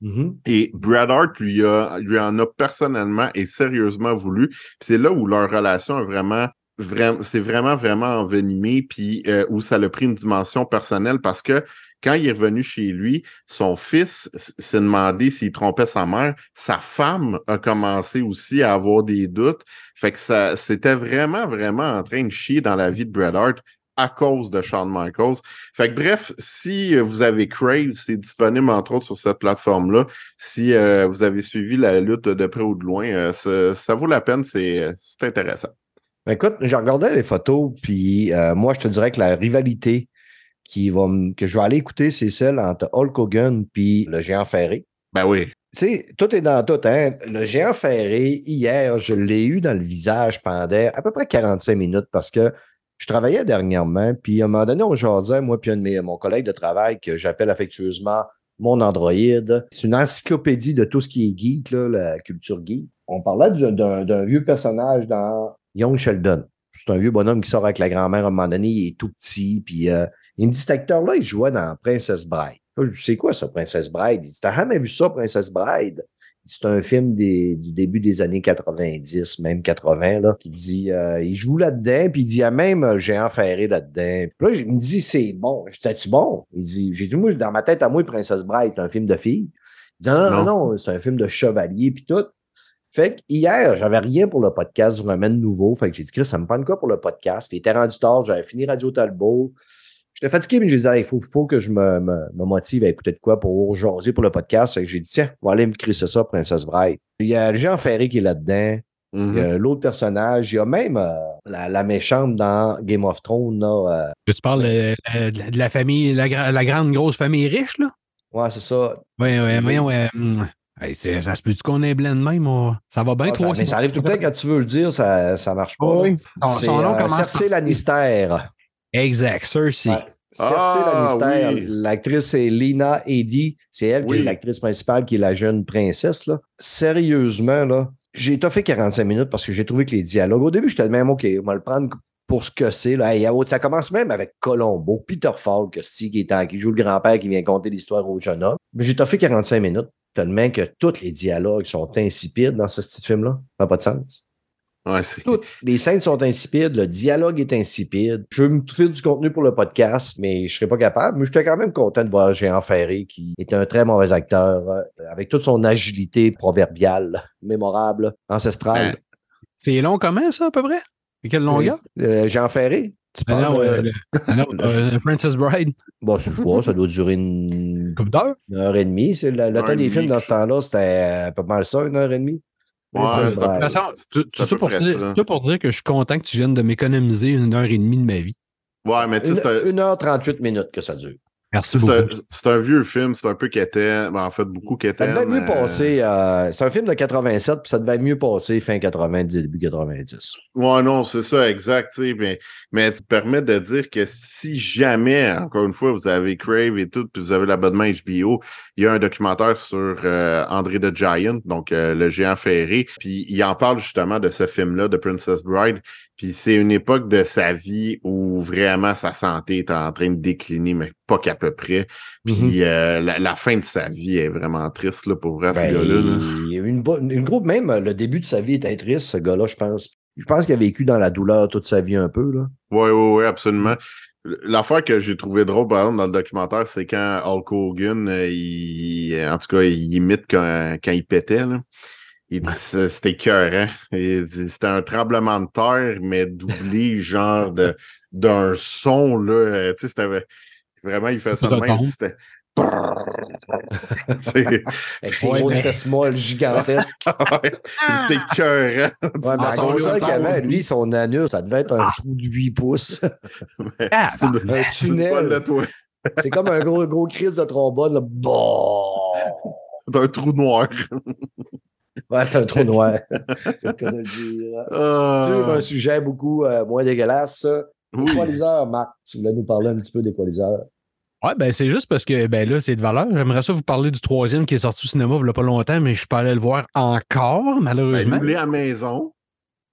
Mhm. Et Bret Hart lui, a, lui en a personnellement et sérieusement voulu. C'est là où leur relation vraiment, vraiment c'est vraiment, vraiment envenimé, puis euh, où ça a pris une dimension personnelle parce que quand il est revenu chez lui, son fils s'est demandé s'il trompait sa mère. Sa femme a commencé aussi à avoir des doutes. Fait que ça, c'était vraiment, vraiment en train de chier dans la vie de Bret Hart à cause de Shawn Michaels. Fait que bref, si vous avez Crave, c'est disponible entre autres sur cette plateforme-là. Si euh, vous avez suivi la lutte de près ou de loin, euh, ça, vaut la peine, c'est c'est intéressant. Ben, Écoute, j'ai regardé les photos, puis euh, moi, je te dirais que la rivalité qui va que je vais aller écouter, c'est celle entre Hulk Hogan puis le géant ferré. Ben oui. Tu sais, tout est dans tout. Hein? Le géant ferré, hier, je l'ai eu dans le visage pendant à peu près 45 minutes parce que je travaillais dernièrement, puis à un moment donné, on jasait, moi puis un de mes, mon collègue de travail que j'appelle affectueusement mon Android. C'est une encyclopédie de tout ce qui est geek, là, la culture geek. On parlait du- d'un d'un vieux personnage dans Young Sheldon. c'est un vieux bonhomme qui sort avec la grand-mère à un moment donné, il est tout petit, puis euh, il me dit, cet acteur-là, il jouait dans Princess Bride. Là, je dis, c'est quoi ça, Princess Bride? Il dit, t'as jamais vu ça, Princess Bride? C'est un film des, du début des années 90, même 80, là, qui dit, euh, il joue là-dedans, puis il dit, il y a même géant ferré là-dedans. Puis là, il me dit, c'est bon. J'étais-tu bon? Il dit, j'ai dit, moi, dans ma tête à moi, Princess Bride, c'est un film de fille. Il dit, non, non, non, non c'est un film de chevalier, puis tout. Fait que hier, j'avais rien pour le podcast vraiment de nouveau. Fait que j'ai dit, Chris, ça me prend quoi pour le podcast? Puis il était rendu tard, j'avais fini Radio Talbot. J'étais fatigué, mais je disais, il faut, faut que je me, me, me, motive à écouter de quoi pour jaser pour le podcast. J'ai dit, tiens, on va aller me crisser ça, Princesse Bride. Il y a Jean Ferré qui est là-dedans. Il y Mhm. a l'autre personnage. Il y a même euh, la, la méchante dans Game of Thrones. Là, euh, Tu parles de, de- de la famille, la, gra- la grande grosse famille riche, là? ouais, c'est ça. Oui, oui, Oui. ouais. Hey, c'est- ça se peut-tu qu'on est blend de même? on- Ça va bien, Ouais, toi? ça- mais ça arrive tout le temps quand tu veux le dire, ça, ça marche pas. Oui. Son, C'est son nom euh, commence Cersei Lannister. Exact, Cersei. Ouais. Cersei Ah, Lannister, oui. l'actrice c'est Lena Headey. C'est elle qui est l'actrice principale, qui est la jeune princesse. Là. Sérieusement, là, j'ai fait 45 minutes parce que j'ai trouvé que les dialogues. Au début, j'étais même OK, on va le prendre pour ce que c'est. Là. Hey, ça commence même avec Colombo, Peter Falk, qui, est en- qui joue le grand-père qui vient conter l'histoire au jeune homme. Mais j'ai fait 45 minutes tellement que tous les dialogues sont insipides dans ce petit film-là. Ça n'a pas de sens. Ouais, c'est. Toutes les scènes sont insipides, le dialogue est insipide. Je veux me faire du contenu pour le podcast, mais je serais pas capable. Mais j'étais quand même content de voir Géant Ferré, qui est un très mauvais acteur, euh, avec toute son agilité proverbiale, mémorable, ancestrale. C'est long comment, ça, à peu près? Et quelle longueur? Euh, Géant Ferré, tu Ah non, euh, euh, le- ah non, euh, <laughs> Princess Bride. bon, je pas, ça doit durer une, une heure et demie. C'est le, temps des films dans ce temps-là, c'était à peu près ça, une heure et demie. Ouais, c'est tout, ça pour dire, ça. tout pour dire que je suis content que tu viennes de m'économiser une heure et demie de ma vie. Ouais, mais tu sais, heure 38 minutes que ça dure. Merci c'est un, beaucoup. c'est un vieux film, c'est un peu quétaine. Ben, en fait, beaucoup Ça quétaine. devait mieux euh, passer. euh, c'est un film de 87, puis ça devait mieux passer fin 90, début 90. Ouais, non, c'est ça, exact. tu sais, Mais, mais tu te permets de dire que si jamais, encore une fois, vous avez Crave et tout, puis vous avez l'abonnement HBO, il y a un documentaire sur euh, André the Giant, donc euh, le géant ferré, puis il en parle justement de ce film-là, de Princess Bride. Puis c'est une époque de sa vie où vraiment sa santé est en train de décliner, mais pas qu'à peu près. Puis euh, la, la fin de sa vie est vraiment triste là, pour vrai, ce Ben, gars-là. là. il y a eu une, bonne- une groupe, même euh, le début de sa vie était triste, ce gars-là, je pense. Je pense qu'il a vécu dans la douleur toute sa vie un peu. Là. Oui, oui, oui, absolument. L'affaire que j'ai trouvé drôle, par exemple, dans le documentaire, c'est quand Hulk Hogan, euh, il, en tout cas, il imite quand, quand il pétait. Là. Il dit c'était écœurant. Il dit c'était un tremblement de terre, mais doublé, <laughs> genre de d'un son, là. euh, Tu sais, c'était vraiment, il fait ça de même. C'était. <laughs> Tu sais, Avec ses grosses fesses molles gigantesques. <laughs> c'était écœurant. Ouais, mais la grosseur qu'il avait, lui, son anus, ça devait être un trou de 8 pouces. Ah, C'est une- un tunnel. toi. C'est comme un gros, gros crise de trombone. Là. Bon. D'un trou noir. Ouais, c'est un trou <laughs> noir. c'est le cas de le dire. Ah, un sujet beaucoup euh, moins dégueulasse. oui. Équaliseur, Marc, tu voulais nous parler un petit peu d'équaliseur. Ouais, ben c'est juste parce que ben là, c'est de valeur. J'aimerais ça vous parler du troisième qui est sorti au cinéma il n'y a pas longtemps, mais je suis pas allé le voir encore, Ben, malheureusement. louer à la maison.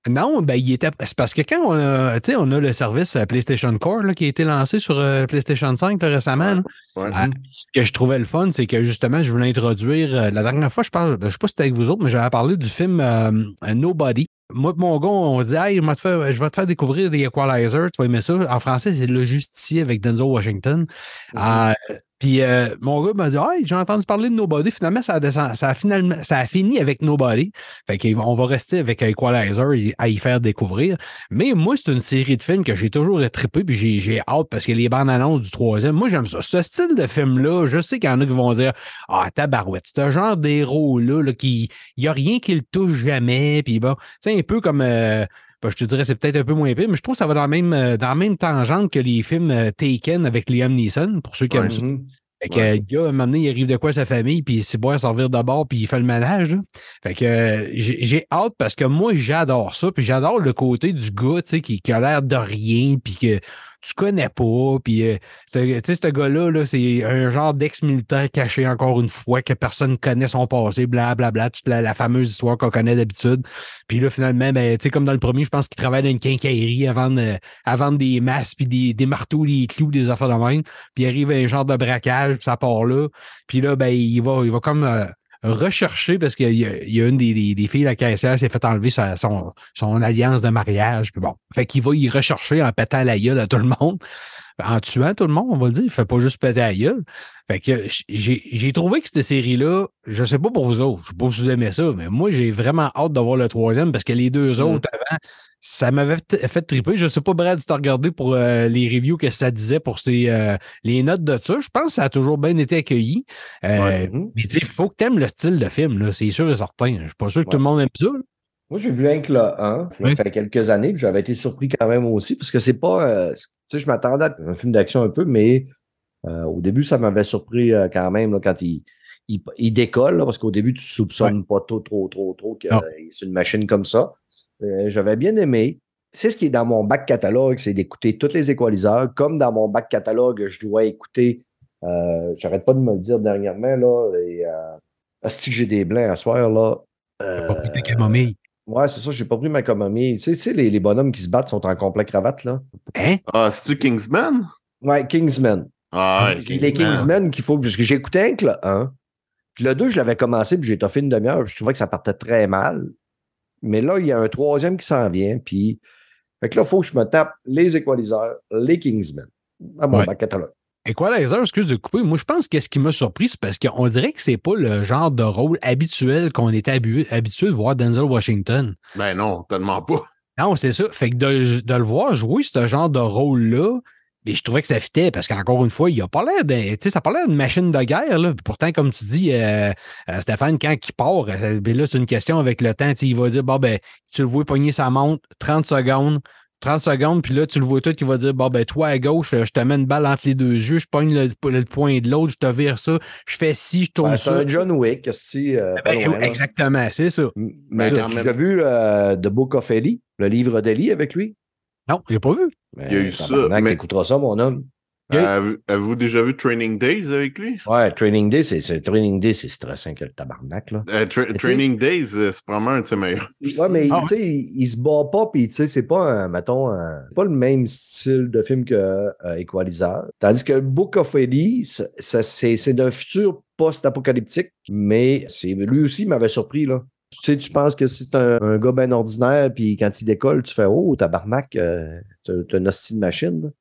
Non, ben il était. C'est parce que quand on a, tu sais, on a le service euh, PlayStation Core là, qui a été lancé sur euh, PlayStation 5 là, récemment. là. Ouais. Ah, ce que je trouvais le fun, c'est que justement, je voulais introduire. euh, la dernière fois, je parle, je sais pas si c'était avec vous autres, mais j'avais parlé du film euh, Nobody. Moi mon gars, on se dit Hey, moi, te faire- je vais te faire découvrir des Equalizer, tu vas aimer ça. En français, c'est Le Justicier avec Denzel Washington. Euh, puis euh, mon gars m'a dit Hey, j'ai entendu parler de Nobody. Finalement, ça a, finalement ça a fini avec Nobody. Fait qu'on va rester avec Equalizer à y faire découvrir. Mais moi, c'est une série de films que j'ai toujours trippé, puis j'ai- hâte parce que les bandes annonces du troisième, moi j'aime ça. Ce style de film-là, je sais qu'il y en a qui vont dire Ah, tabarouette, c'est un genre d'héros-là, là, qui. Il n'y a rien qui le touche jamais. Puis bon, c'est un peu comme. euh, ben, je te dirais, c'est peut-être un peu moins pire, mais je trouve que ça va dans la même, euh, dans la même tangente que les films euh, Taken avec Liam Neeson, pour ceux qui Ouais. aiment ça. Fait que, Ouais. le gars, un moment donné, il arrive de quoi à sa famille, puis c'est boire servir de bord, puis il fait le ménage. là. Fait que euh, j'ai j'ai hâte parce que moi, j'adore ça, puis j'adore le côté du gars, tu sais, qui, qui a l'air de rien, puis que tu connais pas. Puis, euh, tu sais, ce gars-là, là, c'est un genre d'ex-militaire caché encore une fois, que personne connaît son passé, blablabla, toute la, fameuse histoire qu'on connaît d'habitude. Puis là, finalement, ben, tu sais, comme dans le premier, je pense qu'il travaille dans une quincaillerie euh, à vendre des masses, puis des, des marteaux, des clous, des affaires de même. Puis il arrive à un genre de braquage, puis ça part là. Puis là, ben, il va, il va comme euh, rechercher parce qu'il y, y a une des, des, des filles, la caissière, s'est fait enlever sa- son, son alliance de mariage. Puis bon. Fait qu'il va y rechercher en pétant la gueule à tout le monde. En tuant tout le monde, on va le dire. Il fait pas juste péter la gueule. Fait que j'ai trouvé que cette série-là, je sais pas pour vous autres, je sais pas si vous aimez ça, mais moi, j'ai vraiment hâte de voir le troisième parce que les deux Mm. autres avant, ça m'avait fait, triper. Je sais pas, Brad, si t'as regardé pour euh, les reviews que ça disait pour ces, euh, les notes de ça. Je pense que ça a toujours bien été accueilli. Euh, Ouais. Mais tu il faut que tu aimes le style de film, c'est sûr et certain. Je suis pas sûr que tout le monde aime ça. là. Moi, j'ai vu un que le 1, ça Oui. fait quelques années, puis j'avais été surpris quand même aussi, parce que c'est pas. euh, tu sais, je m'attendais à un film d'action un peu, mais euh, au début, ça m'avait surpris euh, quand même là, quand il, il, il décolle, là, parce qu'au début, tu soupçonnes pas trop, trop, trop, trop que c'est une machine comme ça. J'avais bien aimé. C'est ce qui est dans mon bac catalogue, c'est d'écouter tous les équaliseurs. Comme dans mon bac catalogue, je dois écouter, euh, j'arrête pas de me le dire dernièrement, là, et, que j'ai des blancs à soir, là? Pas pris ta camomille? Ouais, c'est ça, j'ai pas pris ma camomille. Tu sais, tu sais, les, les bonhommes qui se battent sont en complet cravate, là. Hein? Ah, c'est-tu Kingsman? Ouais, Kingsman. Ah, ouais, les Kingsmen qu'il faut, parce que j'ai écouté un que le 1. Puis le 2, je l'avais commencé, puis j'ai toffé une demi-heure. Je trouvais que ça partait très mal. Mais là, il y a un troisième qui s'en vient, puis. Fait que là, il faut que je me tape les équaliseurs, les Kingsmen, à mon Ouais. bac catalogue. Equalizer, excuse de couper. Moi, je pense que ce qui m'a surpris, c'est parce qu'on dirait que c'est pas le genre de rôle habituel qu'on était habitué de voir Denzel Washington. Ben non, tellement pas. Non, c'est ça. Fait que de, de le voir jouer ce genre de rôle-là, mais je trouvais que ça fitait parce qu'encore une fois, il a pas l'air de. Tu sais, ça l'air d'une machine de guerre. Là. Pourtant, comme tu dis, euh, euh, Stéphane, quand il part, euh, ben là, c'est une question avec le temps. Il va dire bon, ben, tu le vois pogner sa montre, 30 secondes. 30 secondes, puis là, tu le vois tout qui va dire Bon, ben, toi à gauche, euh, je te mets une balle entre les deux yeux, je pogne le, le point de l'autre, je te vire ça, je fais ci, je tourne c'est ça. un John Wick, euh, Ben, loin, là. exactement, c'est ça. Mais Ben, tu as vu euh, The Book of Eli, le livre d'Eli avec lui? Non, je l'ai pas vu. Ben, Il y a eu ça, mais- t'écouteras ça, mon homme. Avez-vous déjà vu Training Days avec lui? Ouais, Training Day, c'est Training Day, c'est stressant que le tabarnak, là. Euh, Tra- Mais Training Days, euh, c'est probablement un de ses meilleurs. Ouais, mais Ah tu sais, il, il se bat pas, puis tu sais, c'est pas un, mettons, un- pas le même style de film que euh, Equalizer. Tandis que Book of ça- c'est d'un futur post-apocalyptique, mais c'est lui aussi m'avait surpris, là. Tu sais, tu penses que c'est un, un gars bien ordinaire, puis quand il décolle, tu fais Oh, tabarnak, euh, t'as t'as une hostie de machine.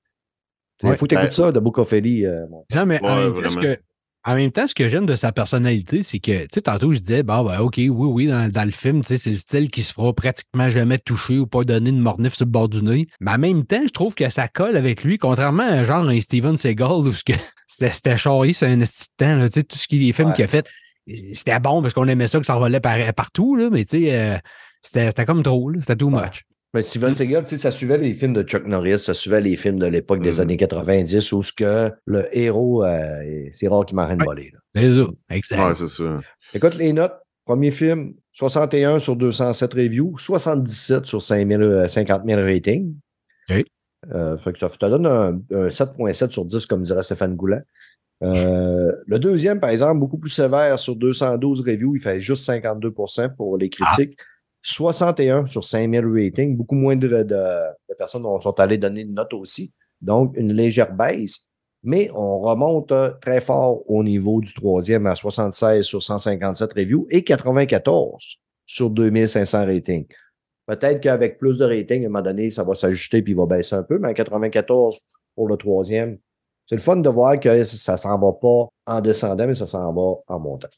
Il Ouais. faut que t'écoutes Ben- ça, de Book of Eli. euh, mon- Non, mais en, même temps, ce vraiment. que, en même temps, ce que j'aime de sa personnalité, c'est que, tu sais, tantôt, je disais, bah, ben, OK, oui, oui, dans, dans le film, tu sais, c'est le style qui se fera pratiquement jamais toucher ou pas donner une mornif sur le bord du nez. Mais en même temps, je trouve que ça colle avec lui, contrairement à genre un Steven Seagal où ce que <laughs> c'était charré, c'est un esti de temps, là, tu sais, tout ce qui les films Ouais. qu'il a fait, c'était bon parce qu'on aimait ça, que ça revolait par- partout, là, mais tu sais, euh, c'était comme trop, c'était too Ouais. much. Mais Steven Seagal, tu sais, ça suivait les films de Chuck Norris, ça suivait les films de l'époque des Mhm. années 90 où ce que le héros, euh, c'est rare qu'il m'arrête de voler. ça, exact. Ouais, c'est ça. Écoute les notes. Premier film, 61 sur 207 reviews, 77 sur 5 000, euh, 50 000 ratings. OK. Euh, fait que ça te donne un, un 7.7 sur 10, comme dirait Stéphane Goulet. Euh, le deuxième, par exemple, beaucoup plus sévère sur 212 reviews, il fait juste 52% pour les critiques. 61 sur 5000 ratings, beaucoup moins de, de- de personnes sont allées donner une note aussi. Donc, une légère baisse. Mais on remonte euh, très fort au niveau du troisième à 76 sur 157 reviews et 94 sur 2500 ratings. Peut-être qu'avec plus de ratings, à un moment donné, ça va s'ajuster puis il va baisser un peu, mais à 94 pour le troisième, c'est le fun de voir que ça ne s'en va pas en descendant, mais ça s'en va en montant.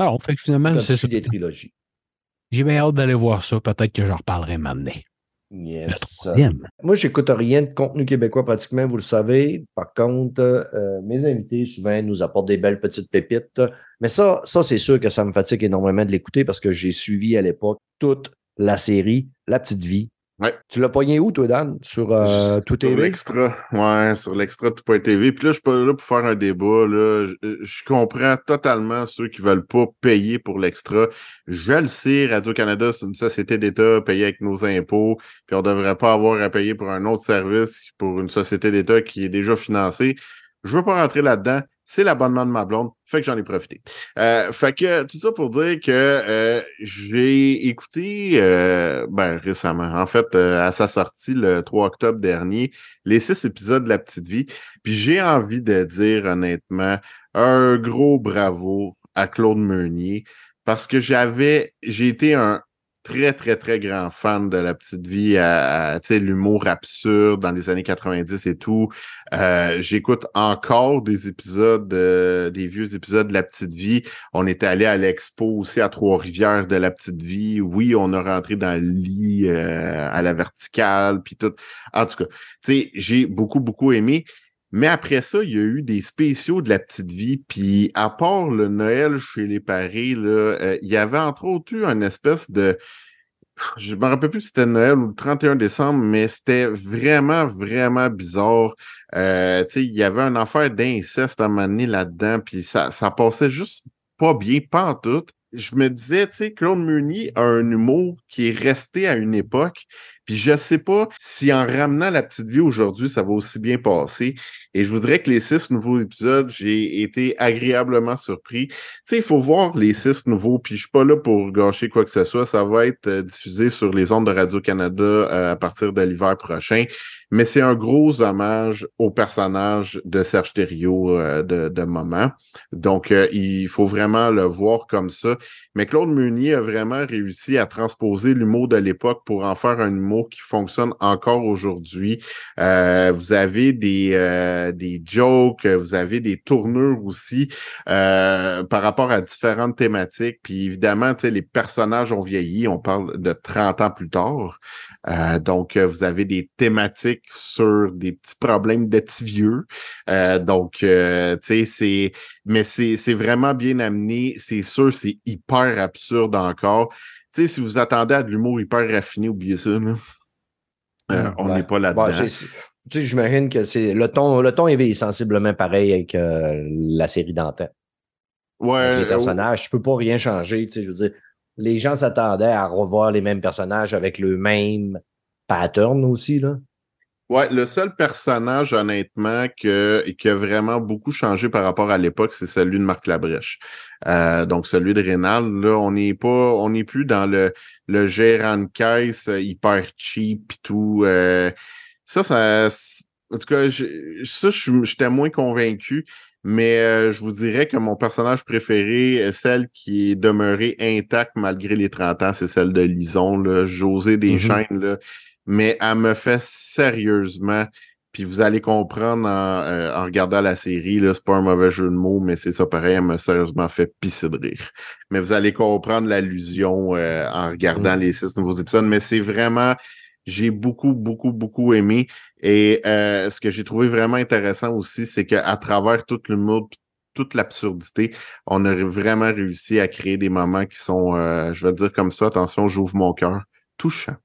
Alors, fait que finalement, c'est des trilogies. J'ai bien hâte d'aller voir ça. Peut-être que j'en reparlerai maintenant. Yes. Moi, j'écoute rien de contenu québécois pratiquement, vous le savez. Par contre, euh, mes invités souvent nous apportent des belles petites pépites. Mais ça, ça c'est sûr que ça me fatigue énormément de l'écouter parce que j'ai suivi à l'époque toute la série La Petite Vie Ouais. Tu l'as pogné où, toi, Dan? Sur euh, Tout Sur TV? l'extra, ouais, sur l'extra tout.tv. Puis là, je suis pas là pour faire un débat. Là. Je, je comprends totalement ceux qui veulent pas payer pour l'extra. Je le sais, Radio-Canada, c'est une société d'État payée avec nos impôts. Puis on devrait pas avoir à payer pour un autre service pour une société d'État qui est déjà financée. Je veux pas rentrer là-dedans. C'est l'abonnement de ma blonde. Fait que j'en ai profité. Euh, fait que tout ça pour dire que euh, j'ai écouté euh, ben, récemment, en fait, à sa sortie le 3 octobre dernier, les six épisodes de La Petite Vie. Puis j'ai envie de dire honnêtement un gros bravo à Claude Meunier parce que j'avais, j'ai été un très, très, très grand fan de La Petite Vie, à, à, l'humour absurde dans les années 90 et tout. Euh, J'écoute encore des épisodes, des vieux épisodes de La Petite Vie. On était allé à l'expo aussi à Trois-Rivières de La Petite Vie. Oui, on a rentré dans le lit euh, à la verticale, puis tout. En tout cas, j'ai beaucoup, beaucoup aimé. Mais après ça, il y a eu des spéciaux de la petite vie. Puis à part le Noël chez les Paris, là, euh, il y avait entre autres eu une espèce de. Je me rappelle plus si c'était Noël ou le 31 décembre, mais c'était vraiment, vraiment bizarre. Euh, il y avait une affaire d'inceste à un moment donné là-dedans, puis ça, ça passait juste pas bien, pas en tout. Je me disais, tu sais, Claude Meunier a un humour qui est resté à une époque, puis je sais pas si en ramenant la petite vie aujourd'hui, ça va aussi bien passer. Et je voudrais que les six nouveaux épisodes, j'ai été agréablement surpris. Tu sais, il faut voir les six nouveaux, puis je suis pas là pour gâcher quoi que ce soit. Ça va être euh, diffusé sur les ondes de Radio-Canada euh, à partir de l'hiver prochain. Mais c'est un gros hommage au personnage de Serge Thériault euh, de, de moment. Donc, il faut vraiment le voir comme ça. Mais Claude Meunier a vraiment réussi à transposer l'humour de l'époque pour en faire un humour qui fonctionne encore aujourd'hui. Euh, vous avez des, euh, des jokes, vous avez des tournures aussi euh, par rapport à différentes thématiques. Puis évidemment, les personnages ont vieilli. On parle de 30 ans plus tard. Donc, vous avez des thématiques sur des petits problèmes de petits vieux. Donc, tu sais, c'est... Mais c'est vraiment bien amené. C'est sûr, c'est hyper absurde encore. Tu sais, si vous attendez à de l'humour hyper raffiné, oubliez ça. Là. Euh, on n'est Ouais. pas là-dedans. Tu sais, j'imagine que c'est le ton, le ton est sensiblement pareil avec euh, la série d'antan. ouais, Avec les euh, personnages, tu peux pas rien changer. Tu sais, je veux dire, les gens s'attendaient à revoir les mêmes personnages avec le même pattern aussi. Là. Ouais, le seul personnage, honnêtement, que, qui a vraiment beaucoup changé par rapport à l'époque, c'est celui de Marc Labrèche. Euh, donc, celui de Rénal, là, on n'est pas, on n'est plus dans le, le gérant de caisse euh, hyper cheap et tout. euh, ça, ça, en tout cas, je- ça, j'étais moins convaincu. Mais euh, je vous dirais que mon personnage préféré, celle qui est demeurée intacte malgré les 30 ans, c'est celle de Lison, là, José Deschaines, là. Mais elle me fait sérieusement, puis vous allez comprendre en, euh, en regardant la série, là, c'est pas un mauvais jeu de mots, mais c'est ça pareil, elle m'a sérieusement fait pisser de rire. Mais vous allez comprendre l'allusion euh, en regardant Mm. les six nouveaux épisodes, mais c'est vraiment, j'ai beaucoup, beaucoup, beaucoup aimé. Et euh, ce que j'ai trouvé vraiment intéressant aussi, c'est qu'à travers tout l'humour, toute l'absurdité, on a vraiment réussi à créer des moments qui sont, euh, je vais le dire comme ça, attention, j'ouvre mon cœur, touchants.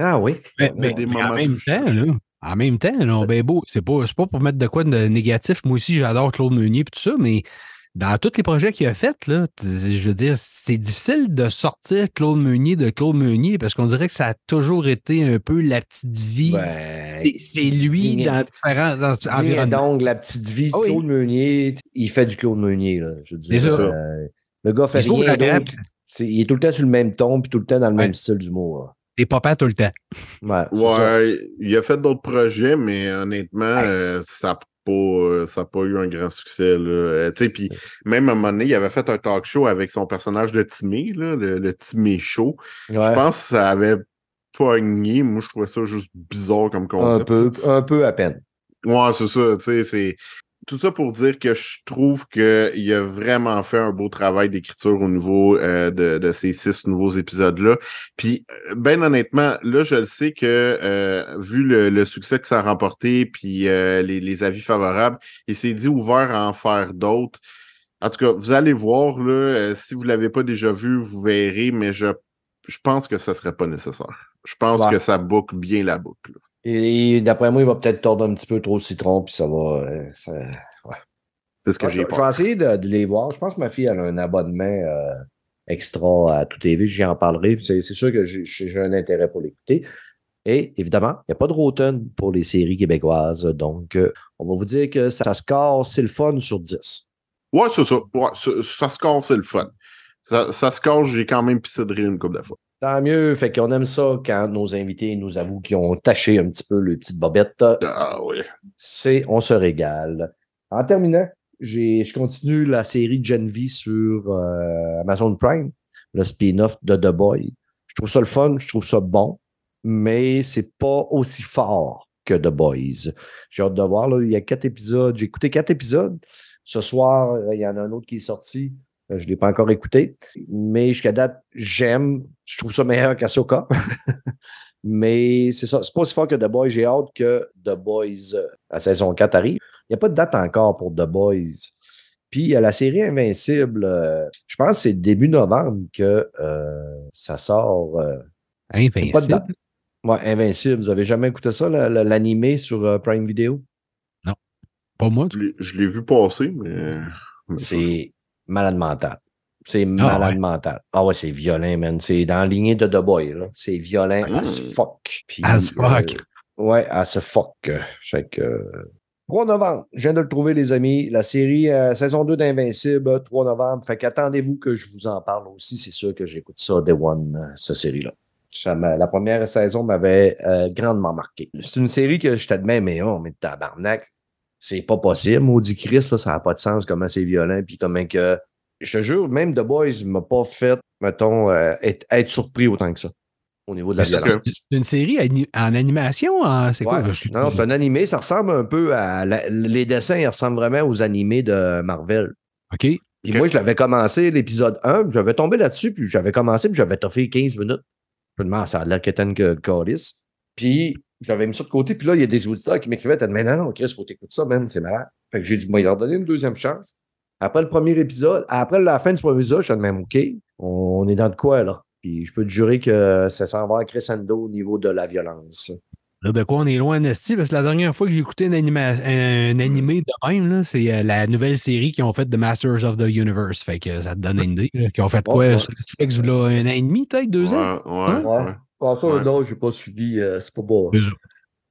Ah oui. Mais, des mais en moments même temps, là, en même temps, là, ben beau, c'est pas, c'est pas pour mettre de quoi de négatif. Moi aussi, j'adore Claude Meunier et tout ça, mais dans tous les projets qu'il a faits, là, je veux dire, c'est difficile de sortir Claude Meunier de Claude Meunier parce qu'on dirait que ça a toujours été un peu la petite vie. Ben, C'est- lui digne- dans différents dans environnements. donc la petite vie. Ah oui. Claude Meunier, il fait du Claude Meunier. Là, je veux dire, C'est ça. euh, le gars fait rien d'autre. C'est- Il est tout le temps sur le même ton puis tout le temps dans le Ouais. même style d'humour. Là. Et papa tout le temps. Ouais. Ouais, il a fait d'autres projets, mais honnêtement, euh, ça n'a pas, ça a pas eu un grand succès. Là. Euh, tu sais, puis même à un moment donné, il avait fait un talk show avec son personnage de Timé, là, le, le Timé Show. Ouais. Je pense que ça avait pogné. Moi, je trouvais ça juste bizarre comme un concept. peu, un peu à peine. Ouais, c'est ça. Tu sais, c'est tout ça pour dire que je trouve qu'il a vraiment fait un beau travail d'écriture au niveau euh, de, de ces six nouveaux épisodes-là. Puis, euh, ben honnêtement, là, je le sais que euh, vu le, le succès que ça a remporté, puis euh, les, les avis favorables, il s'est dit ouvert à en faire d'autres. En tout cas, vous allez voir, là, si vous l'avez pas déjà vu, vous verrez, mais je, je pense que ça serait pas nécessaire. Je pense Ouais. que ça boucle bien la boucle. Et d'après moi, il va peut-être tordre un petit peu trop le citron, puis ça va. euh, ça- C'est ce que Ouais, j'ai je, je vais essayer de, de les voir. Je pense que ma fille elle a un abonnement euh, extra à tout TV. J'y en parlerai. C'est sûr que j'ai un intérêt pour l'écouter. Et évidemment, il n'y a pas de Rotten pour les séries québécoises. Donc, euh, on va vous dire que ça, score, c'est le fun sur 10. Ouais, c'est ça. Ouais, ça, ça score, c'est le fun. Ça, ça score, j'ai quand même pissé de rire une couple de fois. Tant mieux. Fait qu'on aime ça quand nos invités nous avouent qu'ils ont taché un petit peu le petite bobette. Ah oui. c'est on se régale. En terminant, j'ai, je continue la série Gen V sur euh, Amazon Prime, le spin-off de The Boy. Je trouve ça le fun, je trouve ça bon, mais c'est pas aussi fort que The Boys. J'ai hâte de voir. Là, il y a quatre épisodes. J'ai écouté quatre épisodes. Ce soir, il y en a un autre qui est sorti. Euh, Je ne l'ai pas encore écouté. Mais jusqu'à date, j'aime. Je trouve ça meilleur qu'Asoka. <laughs> mais c'est ça. C'est pas aussi fort que The Boys. J'ai hâte que The Boys, euh, la saison 4 arrive. Il n'y a pas de date encore pour The Boys. Puis il y a la série Invincible. euh, je pense que c'est début novembre que euh, ça sort. euh, pas de Invincible? date. Ouais, Invincible. Vous avez jamais écouté ça, la- la- l'animé sur euh, Prime Video? Pas moi, Je tu l'ai- je l'ai vu passer, mais. mais ça, C'est malade mental. C'est malade ouais. mental. Ah ouais, c'est violent, man. C'est dans la lignée de The Boy, là. C'est violent Mm. as fuck. Puis, As fuck. euh, ouais, as fuck. Fait que. euh, 3 novembre, je viens de le trouver, les amis. La série euh, saison 2 d'Invincible, 3 novembre. Fait qu'attendez-vous que je vous en parle aussi. C'est sûr que j'écoute ça, Day One, euh, cette série-là. La première saison m'avait euh, grandement marqué. C'est une série que je t'admets, mais oh, mais tabarnak, c'est pas possible. Maudit Christ, là, ça n'a pas de sens comment c'est violent. Puis comment que. Je te jure, même The Boys m'a pas fait, mettons, euh, être, être surpris autant que ça. Au niveau de la violence. C'est une série en animation? en- C'est quoi? Je- Non, c'est un animé. Ça ressemble un peu à. la- les dessins, ils ressemblent vraiment aux animés de Marvel. OK. Puis moi, je l'avais commencé, l'épisode 1, puis j'avais tombé là-dessus, puis j'avais commencé, puis j'avais toffé 15 minutes. Je me demande, ça a l'air qu'étant que calice. Puis j'avais mis ça de côté, puis là, il y a des auditeurs qui m'écrivaient, t'as mais non, non, Chris, faut t'écouter ça, man, c'est malade. Fait que j'ai dit, moi, il leur donner une deuxième chance. Après le premier épisode, après la fin du premier épisode, je suis même, OK, on est dans de quoi, là? Puis je peux te jurer que ça s'en va à crescendo au niveau de la violence. Là, De quoi on est loin, Nasty? Parce que la dernière fois que j'ai écouté un, anima- un animé de même, là, c'est euh, la nouvelle série qu'ils ont faite de Masters of the Universe. Fait que ça te donne une idée. Qu'ils ont fait Ouais, quoi? ouais. là, un an et demi, peut-être, deux ans? Ouais, ouais, Ouais. Ah, ça, Ouais. non, j'ai pas suivi, euh, c'est pas beau.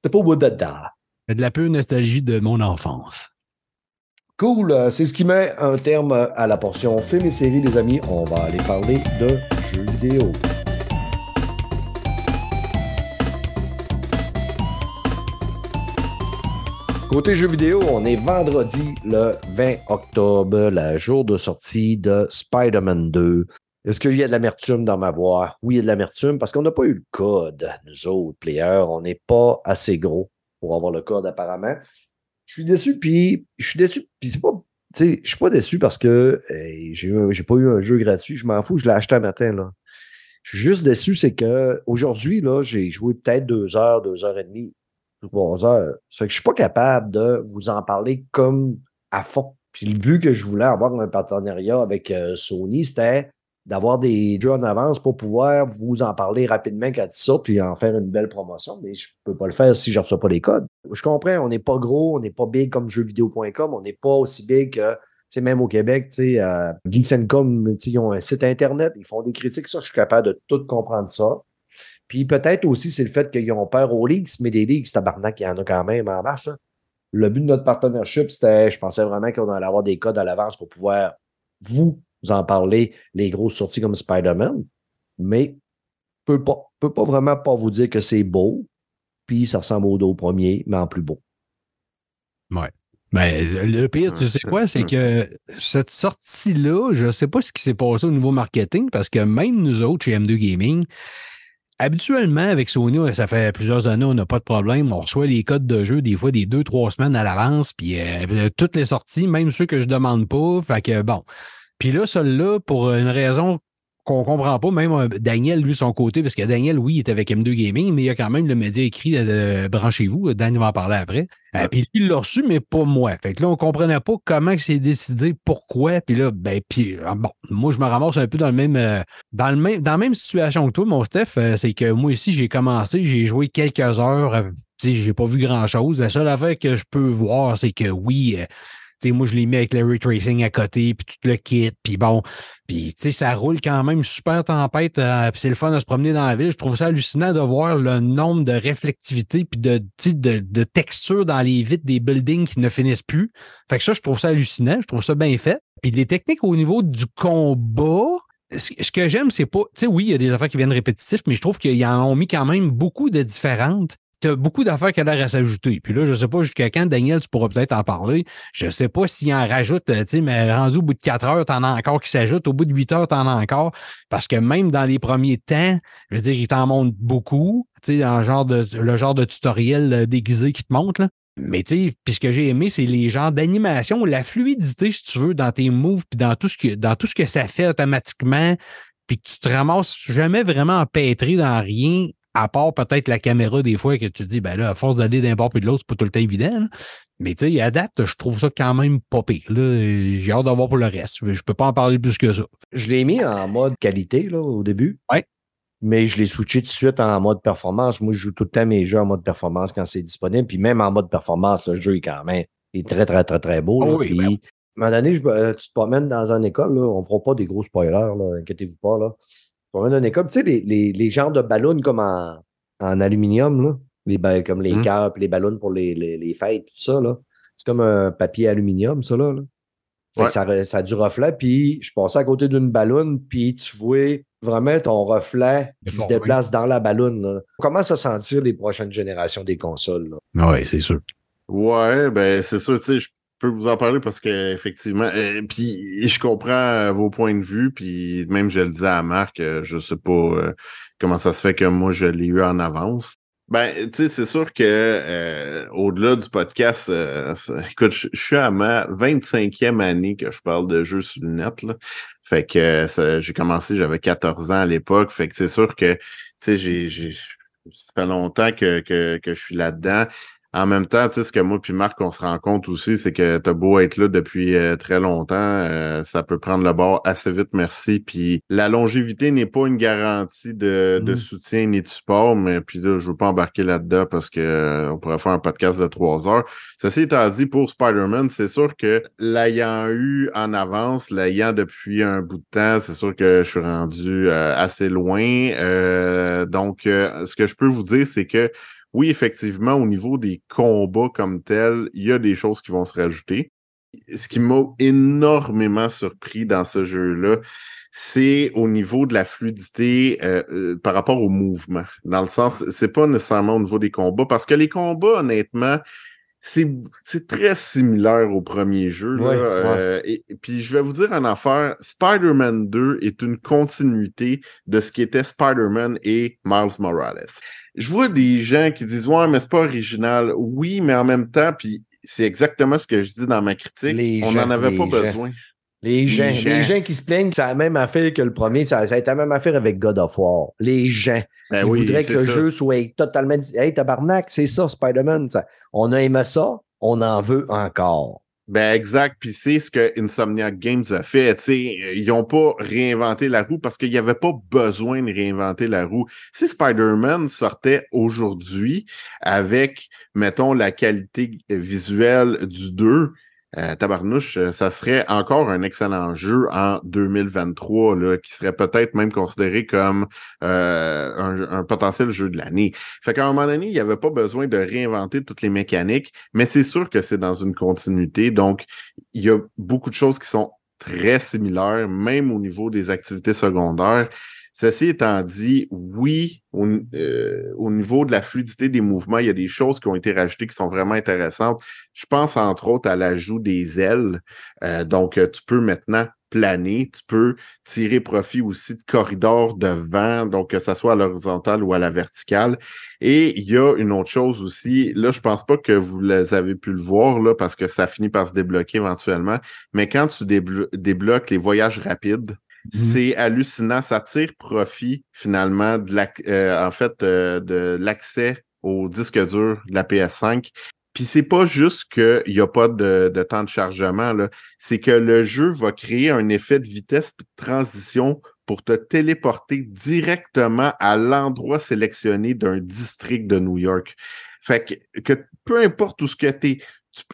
C'est pas au bout de dedans. Fait de la pure nostalgie de mon enfance. Cool, euh, c'est ce qui met un terme à la portion film et série, les amis. On va aller parler de jeux vidéo. Côté jeux vidéo, on est vendredi le 20 octobre, le jour de sortie de Spider-Man 2. Est-ce qu'il y a de l'amertume dans ma voix? Oui, il y a de l'amertume parce qu'on n'a pas eu le code, nous autres, players. On n'est pas assez gros pour avoir le code apparemment. Je suis déçu, puis je suis déçu, puis c'est pas. Je suis pas déçu parce que j'ai pas eu un jeu gratuit, je m'en fous, je l'ai acheté un matin, là. Je suis juste déçu, c'est que aujourd'hui, j'ai joué peut-être deux heures, deux heures et demie, trois heures. Ça que je suis pas capable de vous en parler comme à fond. Puis le but que je voulais avoir un partenariat avec euh, Sony, c'était d'avoir des jeux en avance pour pouvoir vous en parler rapidement quand sort, puis en faire une belle promotion, mais je peux pas le faire si je ne reçois pas les codes. Je comprends, on n'est pas gros, on n'est pas big comme jeuxvideo.com, on n'est pas aussi big que, même au Québec, euh, Geeks and Com, tu sais, ils ont un site Internet, ils font des critiques, ça, je suis capable de tout comprendre ça. Puis peut-être aussi, c'est le fait qu'ils ont peur aux leaks, mais des leaks, tabarnak, il y en a quand même en masse. hein. Le but de notre partnership, c'était, je pensais vraiment qu'on allait avoir des codes à l'avance pour pouvoir vous vous en parler, les grosses sorties comme Spider-Man, mais peut pas, peut pas vraiment pas vous dire que c'est beau, puis ça ressemble au dos premier, mais en plus beau. Ben, le pire, tu Ouais, sais quoi, c'est ouais. que cette sortie-là, je ne sais pas ce qui s'est passé au niveau marketing, parce que même nous autres, chez M2 Gaming, habituellement, avec Sony, ça fait plusieurs années, on n'a pas de problème. On reçoit les codes de jeu des fois des deux, trois semaines à l'avance, puis euh, toutes les sorties, même ceux que je demande pas. Fait que bon. Puis là, celui-là, pour une raison qu'on comprend pas, même euh, Daniel, lui, son côté, parce que Daniel, oui, il est avec M2 Gaming, mais il y a quand même le média écrit de, Branchez-vous. Daniel va en parler après. Euh, puis lui, il l'a reçu, mais pas moi. Fait que là, on comprenait pas comment c'est décidé, pourquoi. Puis là, ben, puis, ah, bon, moi, je me ramasse un peu dans le même, euh, dans le même, dans la même situation que toi, mon Steph. c'est que moi aussi, j'ai commencé, j'ai joué quelques heures. Je j'ai pas vu grand-chose. La seule affaire que je peux voir, c'est que oui, moi, je l'ai mis avec le ray tracing à côté, puis tout le kit, puis bon. Puis, tu sais, ça roule quand même super tempête, euh, puis c'est le fun de se promener dans la ville. Je trouve ça hallucinant de voir le nombre de réflectivité puis de, de, de texture dans les vitres des buildings qui ne finissent plus. Fait que ça, je trouve ça hallucinant. Je trouve ça bien fait. Puis les techniques au niveau du combat, ce que j'aime, c'est pas. Tu sais, oui, il y a des affaires qui viennent répétitifs, mais je trouve qu'ils en ont mis quand même beaucoup de différentes tu as beaucoup d'affaires qui ont l'air à s'ajouter. Puis là, je ne sais pas jusqu'à quand, Daniel, tu pourras peut-être en parler. Je ne sais pas s'il en rajoute, euh, tu sais, mais rendu au bout de 4 heures, tu en as encore qui s'ajoutent. Au bout de 8 heures, tu en as encore. Parce que même dans les premiers temps, je veux dire, il t'en montre beaucoup. Tu sais, dans le genre de, tutoriel euh, déguisé qui te montre. Mais tu sais, puis ce que j'ai aimé, c'est les genres d'animation, la fluidité, si tu veux, dans tes moves, puis dans tout ce que, dans tout ce que ça fait automatiquement, puis que tu te ramasses jamais vraiment empêtré dans rien à part peut-être la caméra des fois que tu te dis, ben là, à force d'aller d'un bord puis de l'autre, c'est pas tout le temps évident. Mais tu sais, à date, je trouve ça quand même pas pire. J'ai hâte d'avoir pour le reste. Je peux pas en parler plus que ça. Je l'ai mis en mode qualité là, au début. Ouais. Mais je l'ai switché tout de suite en mode performance. Moi, je joue tout le temps mes jeux en mode performance quand c'est disponible. Puis même en mode performance, le jeu est quand même est très, très, très, très beau. Oh oui, puis, ben à un moment donné, je, tu te promènes dans une école, là, on ne fera pas des gros spoilers, inquiétez-vous pas. Là. Promènes dans une école, tu sais, les, les, les genres de ballons comme en, en aluminium, là. Les, comme les mmh. cœurs les ballons pour les, les, les fêtes, tout ça. Là. C'est comme un papier aluminium, ça. Là, ça, ça, a du reflet. Puis je passais à côté d'une ballonne, puis tu vois vraiment ton reflet qui se déplace dans la ballonne. Comment ça sentir les prochaines générations des consoles? Oui, c'est sûr. Ouais, ben c'est sûr, tu sais, je peux vous en parler parce que effectivement, euh, puis je comprends euh, vos points de vue, puis même je le disais à Marc, euh, je sais pas comment ça se fait que moi je l'ai eu en avance. Ben, tu sais, c'est sûr que au-delà du podcast, écoute, je suis à ma 25e année que je parle de jeux sur le net. Là. Fait que j'ai commencé, j'avais 14 ans à l'époque. Fait que c'est sûr que, tu sais, j'ai, ça fait longtemps que, que, que je suis là-dedans. En même temps, tu sais, ce que moi puis Marc, on se rend compte aussi, c'est que t'as beau être là depuis euh, très longtemps, euh, ça peut prendre le bord assez vite, merci. Puis la longévité n'est pas une garantie de, de, mmh. soutien ni de support, mais puis là, je veux pas embarquer là-dedans parce que euh, on pourrait faire un podcast de trois heures. Ceci étant dit, pour Spider-Man, c'est sûr que l'ayant eu en avance, l'ayant depuis un bout de temps, c'est sûr que je suis rendu assez loin. donc, ce que je peux vous dire, c'est que oui, effectivement, au niveau des combats comme tels, il y a des choses qui vont se rajouter. Ce qui m'a énormément surpris dans ce jeu-là, c'est au niveau de la fluidité euh, euh, par rapport au mouvement. Dans le sens, c'est pas nécessairement au niveau des combats, parce que les combats, honnêtement, c'est très similaire au premier jeu. Euh, et, puis je vais vous dire une affaire, Spider-Man 2 est une continuité de ce qui était Spider-Man et Miles Morales. Je vois des gens qui disent Ouais, mais c'est pas original. Oui, mais en même temps, puis c'est exactement ce que je dis dans ma critique. on n'en avait pas besoin. Les gens, les gens, qui se plaignent, ça a la même affaire que le premier, ça, a été la même affaire avec God of War. Les gens. Ben ils voudraient que le jeu soit totalement. Hey, tabarnak, c'est ça, Spider-Man. On a aimé ça, on en veut encore. Ben exact, puis c'est ce que Insomniac Games a fait. ils n'ont pas réinventé la roue parce qu'il n'y avait pas besoin de réinventer la roue. Si Spider-Man sortait aujourd'hui avec, mettons, la qualité visuelle du 2, euh, tabarnouche, euh, ça serait encore un excellent jeu en 2023, là, qui serait peut-être même considéré comme euh, un, potentiel jeu de l'année. Fait qu'à un moment donné, il n'y avait pas besoin de réinventer toutes les mécaniques, mais c'est sûr que c'est dans une continuité. Donc, il y a beaucoup de choses qui sont très similaires, même au niveau des activités secondaires. Ceci étant dit, oui, euh, au, niveau de la fluidité des mouvements, il y a des choses qui ont été rajoutées qui sont vraiment intéressantes. Je pense entre autres à l'ajout des ailes. Euh, donc, euh, tu peux maintenant planer, tu peux tirer profit aussi de corridors de vent, donc que ce soit à l'horizontale ou à la verticale. Et il y a une autre chose aussi, là, je pense pas que vous les avez pu le voir, là, parce que ça finit par se débloquer éventuellement, mais quand tu débloques les voyages rapides, C'est hallucinant. Ça tire profit finalement de la, euh, euh, de l'accès au disque dur de la PS5. Puis c'est pas juste qu'il n'y a pas de, temps de chargement, c'est que le jeu va créer un effet de vitesse et de transition pour te téléporter directement à l'endroit sélectionné d'un district de New York. Fait que, que peu importe où ce que tu es,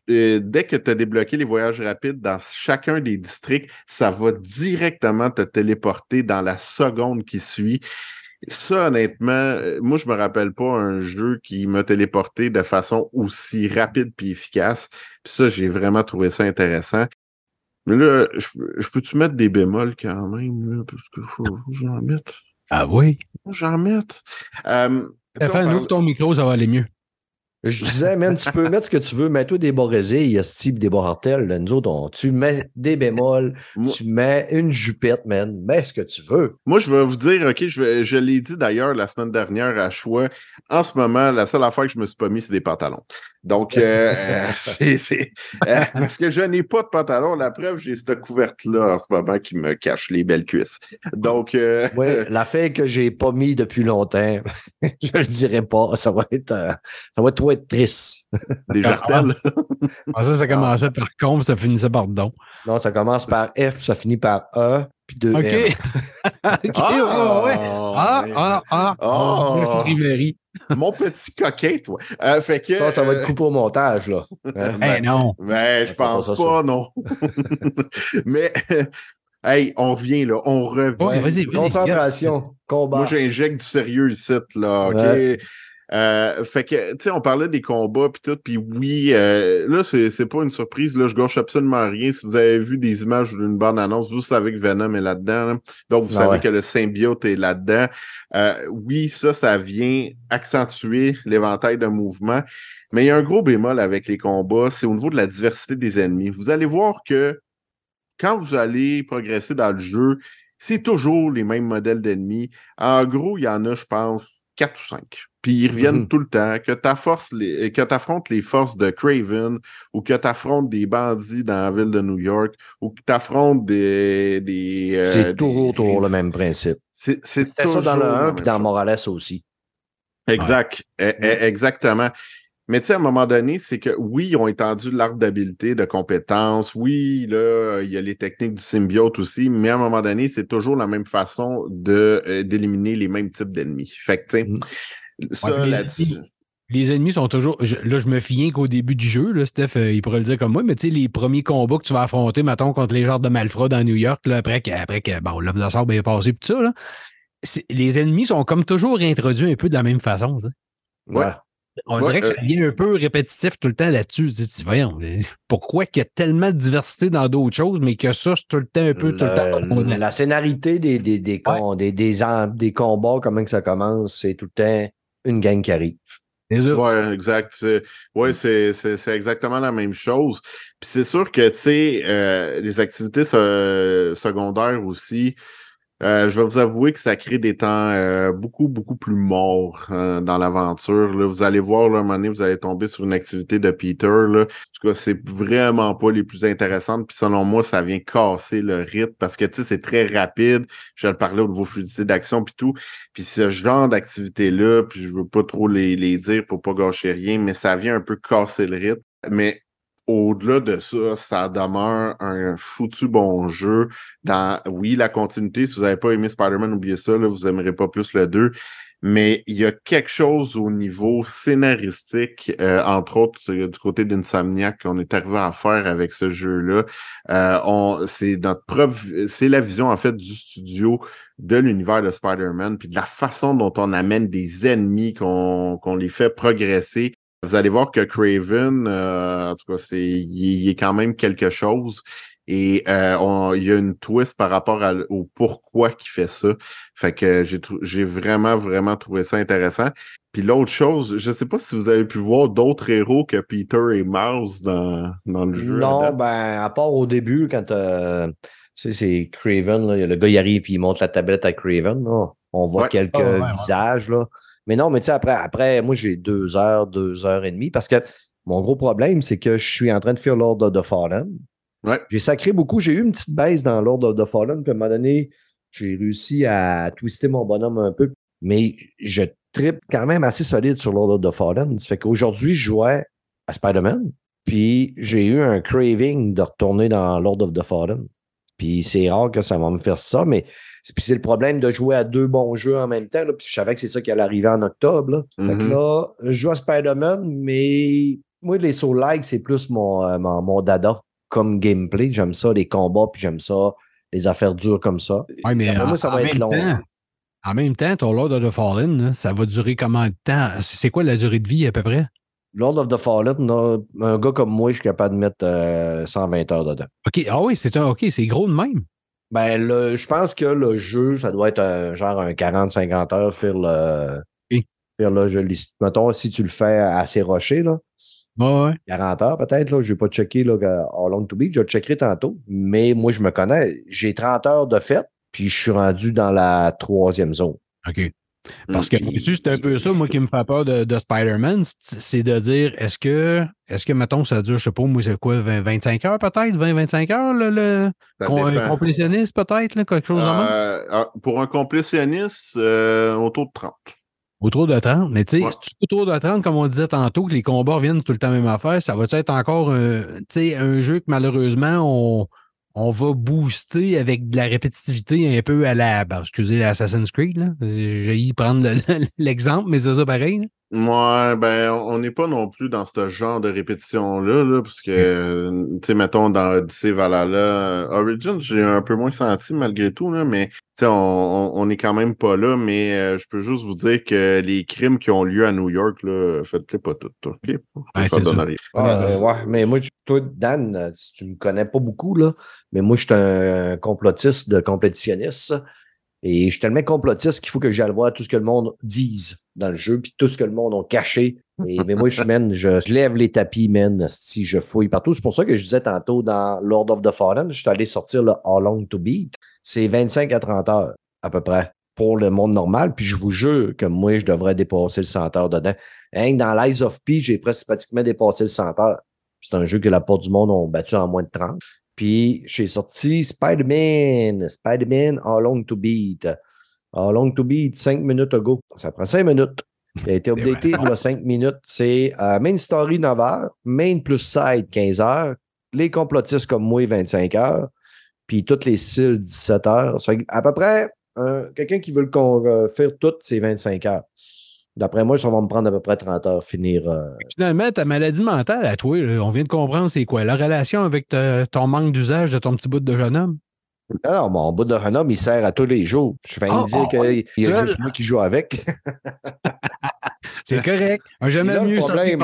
euh, dès que tu as débloqué les voyages rapides dans chacun des districts, ça va directement te téléporter dans la seconde qui suit. Ça, honnêtement, euh, moi, je me rappelle pas un jeu qui m'a téléporté de façon aussi rapide puis efficace. Puis ça, j'ai vraiment trouvé ça intéressant. Mais là, je, peux-tu mettre des bémols quand même, là, parce qu'il faut, que j'en mette? Ah oui? J'en mette. Euh, nous, ton micro, ça va aller mieux. Je disais, même, tu peux mettre ce que tu veux, mets-toi des il y a ce type des bortels. Nous autres, tu mets des bémols, tu mets une jupette, man, mets ce que tu veux. Moi, je vais vous dire, OK, je, je l'ai dit d'ailleurs la semaine dernière à Choix. En ce moment, la seule affaire que je me suis pas mis, c'est des pantalons. Donc, euh, euh, <laughs> c'est euh, parce que je n'ai pas de pantalon. La preuve, j'ai cette couverte-là en ce moment qui me cache les belles cuisses. Donc, oui, <laughs> la fait que j'ai pas mis depuis longtemps, <laughs> je le dirais pas. Ça va être, ça va trop être triste. Des jartelles? Ah, ça, ça commençait par com, ça finissait par don. Non, ça commence par F, ça finit par E, puis deux OK. <laughs> OK, ah, ouais. Ah, ah, ah. ah. Mon petit coquin, toi. Euh, fait que, ça, ça va être euh, coupé au montage, là. <laughs> Hein? Ben, non. Mais je pense pas, non. <laughs> mais, hey, on revient, là. On revient. Concentration, combat. Moi, j'injecte du sérieux ici, là. OK? Euh, fait que, tu sais, on parlait des combats puis tout, puis oui, euh, là, c'est pas une surprise, là, je gauche absolument rien. Si vous avez vu des images d'une bande-annonce, vous savez que Venom est là-dedans, donc vous ah savez que le symbiote est là-dedans. Euh, oui, ça, ça vient accentuer l'éventail de mouvements, mais il y a un gros bémol avec les combats, c'est au niveau de la diversité des ennemis. Vous allez voir que quand vous allez progresser dans le jeu, c'est toujours les mêmes modèles d'ennemis. En gros, il y en a, je pense, quatre ou cinq. Puis ils reviennent mm-hmm. tout le temps. Que tu force les, que affrontes les forces de Craven ou que tu affrontes des bandits dans la ville de New York ou que tu affrontes des. des euh, c'est toujours, toujours le même principe. C'est ça dans le 1 puis dans Morales aussi. Exact. E, e, exactement. Mais tu sais, à un moment donné, c'est que oui, ils ont étendu l'arbre d'habileté, de compétences. Oui, là, il y a les techniques du symbiote aussi, mais à un moment donné, c'est toujours la même façon de euh, d'éliminer les mêmes types d'ennemis. Fait que, tu sais, mm. Ça là-dessus. Les ennemis sont toujours. là, je me fie qu'au début du jeu, là, Steph, euh, il pourrait le dire comme moi, mais tu sais, les premiers combats que tu vas affronter, mettons, contre les genres de malfrats dans New York, là, après que, après que bon, l'homme de sort bien passé, tout ça, là, les ennemis sont comme toujours introduits un peu de la même façon. Ouais. On dirait que ça euh devient un peu répétitif tout le temps là-dessus. Tu dis, voyons, <laughs> pourquoi qu'il y a tellement de diversité dans d'autres choses, mais que ça, c'est tout le temps un peu tout le temps. La scénarité des, des, des, des, des, combats, comment que ça commence, c'est tout le temps une gang qui arrive. Oui, exact. Oui, c'est exactement la même chose. Puis c'est sûr que, tu sais, euh, les activités secondaires aussi, euh, je vais vous avouer que ça crée des temps euh, beaucoup, beaucoup plus morts euh, dans l'aventure. Vous allez voir, là, un moment donné, vous allez tomber sur une activité de Peter. Là. En tout cas, c'est vraiment pas les plus intéressantes. Puis selon moi, ça vient casser le rythme parce que tu sais, c'est très rapide. Je le parlais au niveau fluidité d'action puis tout. Puis ce genre d'activité-là, puis je veux pas trop les, les dire pour pas gâcher rien, mais ça vient un peu casser le rythme. Mais au-delà de ça, ça demeure un foutu bon jeu. Dans, oui, la continuité, si vous n'avez pas aimé Spider-Man, oubliez ça, là, vous n'aimerez pas plus le 2. Mais il y a quelque chose au niveau scénaristique, euh, entre autres du côté d'Insomniac qu'on est arrivé à faire avec ce jeu-là. Euh, c'est notre preuve, c'est la vision en fait du studio de l'univers de Spider-Man, puis de la façon dont on amène des ennemis, qu'on les fait progresser, vous allez voir que Craven, euh, en tout cas, c'est, il, est quand même quelque chose. Et euh, il y a une twist par rapport au pourquoi qu'il fait ça. Fait que j'ai, j'ai vraiment, vraiment trouvé ça intéressant. Puis l'autre chose, je ne sais pas si vous avez pu voir d'autres héros que Peter et Miles dans, dans le jeu. Non, ben, à part au début, quand euh, c'est Craven, là, le gars il arrive et il monte la tablette à Craven. On voit quelques ah, visages. Là. Mais non, mais tu sais, après, après, moi, j'ai deux heures, deux heures et demie parce que mon gros problème, c'est que je suis en train de faire l'ordre de Fallen. Ouais. J'ai sacré beaucoup. J'ai eu une petite baisse dans Lord of the Fallen, puis à un moment donné, j'ai réussi à twister mon bonhomme un peu, mais je tripe quand même assez solide sur Lord of the Fallen. Ça fait qu'aujourd'hui, je jouais à Spider-Man, puis j'ai eu un craving de retourner dans Lord of the Fallen. Puis c'est rare que ça va me faire ça, mais puis c'est le problème de jouer à deux bons jeux en même temps. Là, puis je savais que c'est ça qui allait arriver en octobre. Là. Fait que Mhm. là, je joue à Spider-Man, mais moi, les Soul Like, c'est plus mon, euh, mon, mon dada comme gameplay. J'aime ça, les combats, puis j'aime ça, les affaires dures comme ça. Ouais, mais moi, ça va en être long. temps, en même temps, ton Lord of the Fallen, là, ça va durer combien de temps? C'est quoi la durée de vie à peu près? Lord of the Fallen, un gars comme moi, je suis capable de mettre euh, 120 heures dedans. OK, ah oui, c'est un OK, c'est gros de même. Ben, le, je pense que le jeu, ça doit être un, genre un 40-50 heures, faire le. Oui. Faire le jeu. Mettons, si tu le fais assez rocher, là, Ouais, ouais. 40 heures peut-être, là, je vais pas checker là, How Long to Beat, je le checkerai tantôt. Mais moi, je me connais. J'ai 30 heures de fête, puis je suis rendu dans la troisième zone. OK. Parce que Mm. c'est un peu ça, moi, qui me fait peur de, de Spider-Man, c'est de dire, est-ce que, est-ce que, mettons, ça dure, je sais pas, moi, c'est quoi, 20, 25 heures peut-être, 20-25 heures, le, le un complétionniste peut-être, quelque chose même? Euh, ah, pour un complétionniste, euh, autour de 30. Autour de 30. Mais tu sais, Ouais. si tu- autour de 30, comme on disait tantôt, que les combats reviennent tout le temps même affaire, ça va être encore un jeu que malheureusement, on, on va booster avec de la répétitivité un peu à la. ben, excusez, Assassin's Creed, là. J'ai y prendre le- <laughs> l'exemple, mais c'est ça pareil. Ouais, ben, on n'est pas non plus dans ce genre de répétition-là, là, parce que, euh, tu sais, mettons, dans Odyssey Valhalla, Origins, j'ai un peu moins senti malgré tout, là, mais, tu sais, on, on, est quand même pas là, mais euh, je peux juste vous dire que les crimes qui ont lieu à New York, là, faites-les pas toutes, OK? Ouais, pas c'est donner. Ah, Ouais, euh, ouais, mais moi, toi, Dan, si tu me connais pas beaucoup, là, mais moi, je suis un complotiste de complétitionniste. Et je suis tellement complotiste qu'il faut que j'aille voir tout ce que le monde dise dans le jeu, puis tout ce que le monde a caché. Et, <laughs> mais moi, je, man, je, je lève les tapis, man, si je fouille partout. C'est pour ça que je disais tantôt dans Lord of the Fallen, je suis allé sortir le How Long to Beat. C'est 25 à 30 heures, à peu près, pour le monde normal. Puis je vous jure que moi, je devrais dépasser le 100 heures dedans. Hein, dans l'Eyes of P, j'ai presque pratiquement dépassé le 100 heures. C'est un jeu que la porte du monde ont battu en moins de 30. Puis j'ai sorti Spider-Man, Spider-Man How Long to Beat. How Long to Beat, 5 minutes ago. Ça prend 5 minutes. Il a été <laughs> updaté il y a 5 minutes. C'est euh, Main Story 9 heures, Main plus Side 15 heures, les complotistes comme moi 25 heures, puis toutes les styles 17 heures. Ça fait à peu près, euh, quelqu'un qui veut le con- euh, faire tout, c'est 25 heures. D'après moi, ça va me prendre à peu près 30 heures finir. euh, Finalement, ta maladie mentale à toi, là, on vient de comprendre c'est quoi? La relation avec ta- ton manque d'usage de ton petit bout de jeune homme? Non, mon bout de Renom, il sert à tous les jours. Je fais Ah, dire ah, qu'il y a juste moi qui joue avec. <laughs> C'est correct. Jamais mieux problème.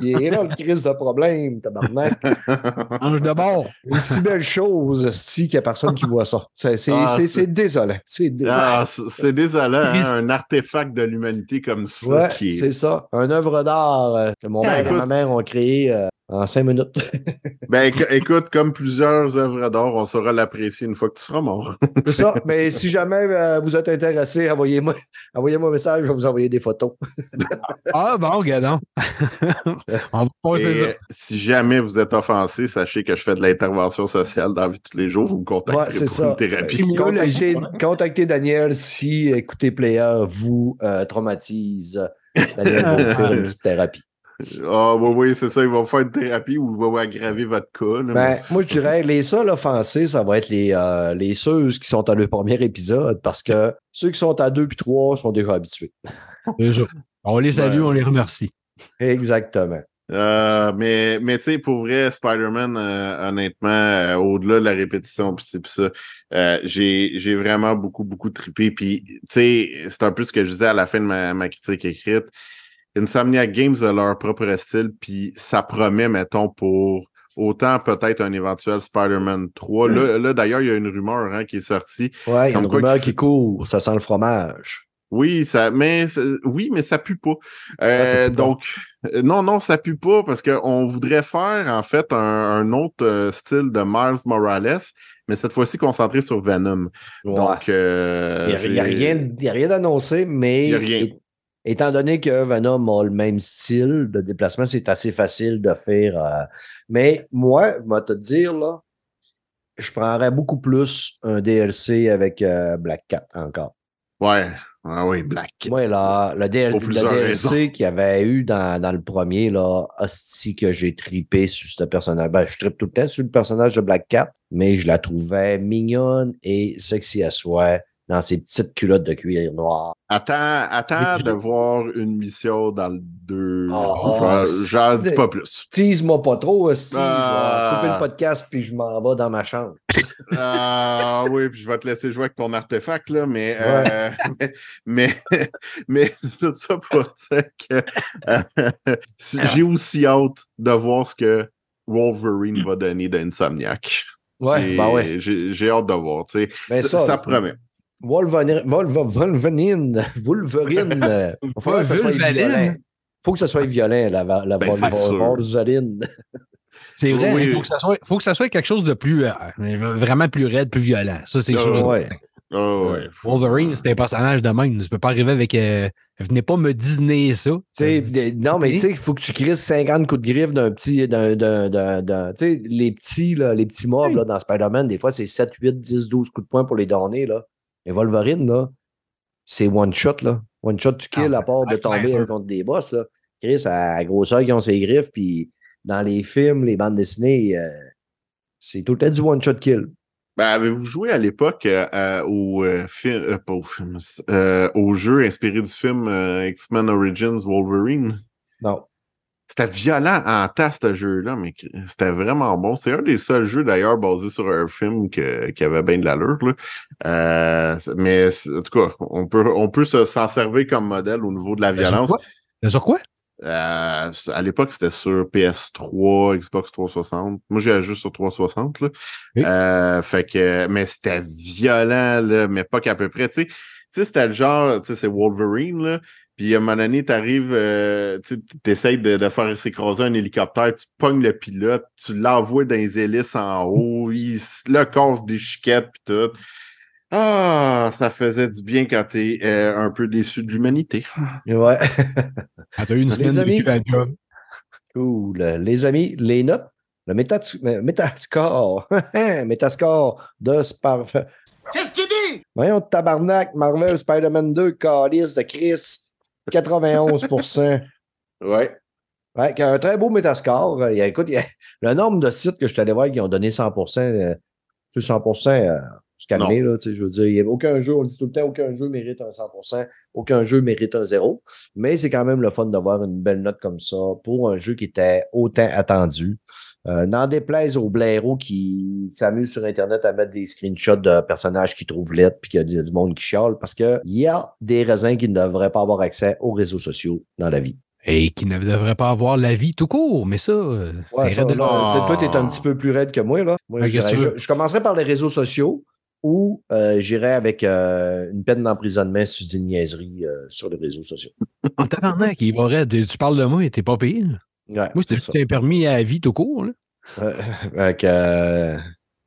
Il est là le crise de problème, tabarnak. <laughs> Ange de bord. Une si belle chose, si qu'il n'y a personne qui voit ça. C'est Ah, désolant. C'est désolant. Ah, c- c'est désolant, hein, un artefact de l'humanité comme ça ouais, qui est. c'est ça. Un œuvre d'art euh, que mon Tiens, père et ma mère ont créé euh, en cinq minutes. <laughs> Ben, éc- écoute, comme plusieurs œuvres d'art, on saura l'apprécier une fois que tu seras mort. C'est ça. Mais <laughs> si jamais euh, vous êtes intéressé, envoyez-moi <laughs> envoyez un message, je vais vous envoyer des photos. Ah bon, gadon. on va passer Et ça. si jamais vous êtes offensé, sachez que je fais de l'intervention sociale dans la vie de tous les jours. Vous me Ouais, c'est pour ça. une thérapie. Contactez, contactez Daniel si écouter Player vous euh, traumatise. Daniel va vous faire une petite thérapie. <laughs> Ah, oui, oui, c'est ça. Ils vont faire une thérapie ou ils vont aggraver votre cas. là, Ben, mais- moi, je dirais les seuls offensés, ça va être les, euh, les ceux qui sont à le premier épisode parce que ceux qui sont à deux puis trois sont déjà habitués. <laughs> Déjà. On les salue, on les remercie. Exactement. Euh, mais, mais tu sais, pour vrai, Spider-Man, euh, honnêtement, euh, au-delà de la répétition, pis c'est pis ça, euh, j'ai, j'ai vraiment beaucoup, beaucoup trippé. Puis, tu sais, c'est un peu ce que je disais à la fin de ma, ma critique écrite. Insomniac Games a leur propre style, puis ça promet, mettons, pour autant peut-être un éventuel Spider-Man 3. Là, là d'ailleurs, il y a une rumeur hein, qui est sortie. Ouais, il y a Comme une rumeur qui court, ça sent le fromage. Oui, ça, mais ça- oui, mais ça pue pas. Euh, Ah, ça pue pas. donc, euh, non, non, ça pue pas parce qu'on voudrait faire en fait un, un autre euh, style de Miles Morales, mais cette fois-ci concentré sur Venom. Ouais. Donc, euh, il n'y a, a rien, d'annoncé, mais Il. Étant donné que Venom a le même style de déplacement, c'est assez facile de faire. euh, mais moi, je vais te dire, là, je prendrais beaucoup plus un DLC avec euh, Black Cat encore. Ouais. Ah oui, Black. Là, le, DL- DLC qu'il y avait eu dans, dans le premier, là, hostie que j'ai tripé sur ce personnage. Ben, je tripe tout le temps sur le personnage de Black Cat, mais je la trouvais mignonne et sexy à soi dans ses petites culottes de cuir noir. Attends, attends de voir une mission dans le 2. Oh, J'en- J'en dis pas plus. Tease-moi pas trop, hostie. Ah. Je vais couper le podcast puis je m'en vais dans ma chambre. <laughs> Ah oui, puis je vais te laisser jouer avec ton artefact, là, mais, euh, mais, mais, <laughs> mais tout ça pour dire que euh, <laughs> j'ai aussi hâte de voir ce que Wolverine va donner d'Insomniac. Ouais, J'ai- ben ouais. J'ai hâte de voir, tu sais. Ben ça, ça, ça promet. <laughs> Wolverine, <laughs> Wolver- Wolverine, Wolverine, euh, faut que ça soit violent. Faut que ce soit violent, la, la Ben. Wolverine. <laughs> C'est vrai, Oui. il faut que, ça soit, faut que ça soit quelque chose de plus, euh, vraiment plus raide, plus violent. Ça, c'est Ah, sûr. ouais. Oh, ouais. Wolverine, c'est un personnage de même. Tu peux pas arriver avec. euh, venez pas me Disney ça. Non, mais tu sais, il faut que tu crises 50 coups de griffe d'un petit. d'un- d'un- les petits, là, les petits mobs Oui. là, dans Spider-Man, des fois, c'est 7, 8, 10, 12 coups de poing pour les donner. Là. Mais Wolverine, là, c'est one shot. Là. One shot, tu kills Ah, à part de tomber contre des boss. Là. Chris, à la grosseur qui ont ses griffes, puis dans les films, les bandes dessinées, euh, c'est tout le temps du one shot kill. Ben, avez-vous joué à l'époque euh, au euh, film, euh, pas au film, euh, au jeu inspiré du film euh, X-Men Origins Wolverine? Non. C'était violent en tas, ce jeu-là, mais c'était vraiment bon. C'est un des seuls jeux, d'ailleurs, basé sur un film que- qui avait bien de l'allure. Euh, mais en tout cas, on peut, on peut se- s'en servir comme modèle au niveau de la sur violence. quoi? Sur quoi? Euh, à l'époque, c'était sur PS3, Xbox 360. Moi, j'ai juste sur 360. Là. Oui. Euh, fait que, mais c'était violent, là, mais pas qu'à peu près. Tu sais, tu sais, c'était le genre, tu sais, c'est Wolverine, là. Puis à un moment donné, t'arrives, euh, tu essayes de, de faire s'écraser un hélicoptère, tu pognes le pilote, tu l'envoies dans les hélices en haut, il le casse des chiquettes pis tout. Ah, ça faisait du bien quand t'es euh, un peu déçu de l'humanité. Ouais. Ah, t'as eu une Les semaine de amis. job. Cool. Les amis, les notes. Le euh, métascore. <laughs> métascore de Spar. Qu'est-ce que tu dis? Voyons, tabarnak, Marvel Spider-Man 2, Calice de Chris, 91% Ouais. Ouais, qui a un très beau métascore. Euh, il y a- écoute, il y a- le nombre de sites que je suis allé voir qui ont donné 100% euh, c'est 100% euh, se calmer, là, tu sais, je veux dire, il y a aucun jeu, on dit tout le temps, aucun jeu mérite un 100 aucun jeu mérite un zéro, mais c'est quand même le fun d'avoir une belle note comme ça pour un jeu qui était autant attendu. Euh, N'en déplaise aux blaireaux qui s'amusent sur Internet à mettre des screenshots de personnages qui trouvent lettres puis qu'il y a du, monde qui chiale parce qu'il y a des raisins qui ne devraient pas avoir accès aux réseaux sociaux dans la vie. Et qui ne devrait pas avoir la vie tout court, mais ça, euh, Ouais, c'est raide de là, Ah. Toi, tu es un petit peu plus raide que moi. Là. Moi, je, veux? je- je commencerai par les réseaux sociaux ou euh, j'irai avec euh, une peine d'emprisonnement si tu dis niaiserie euh, sur les réseaux sociaux. <laughs> En tabarnak, il va. Tu parles de moi et t'es pas payé. Ouais, Moi, c'était un permis à vie tout court. Là. Euh, <laughs> avec, euh,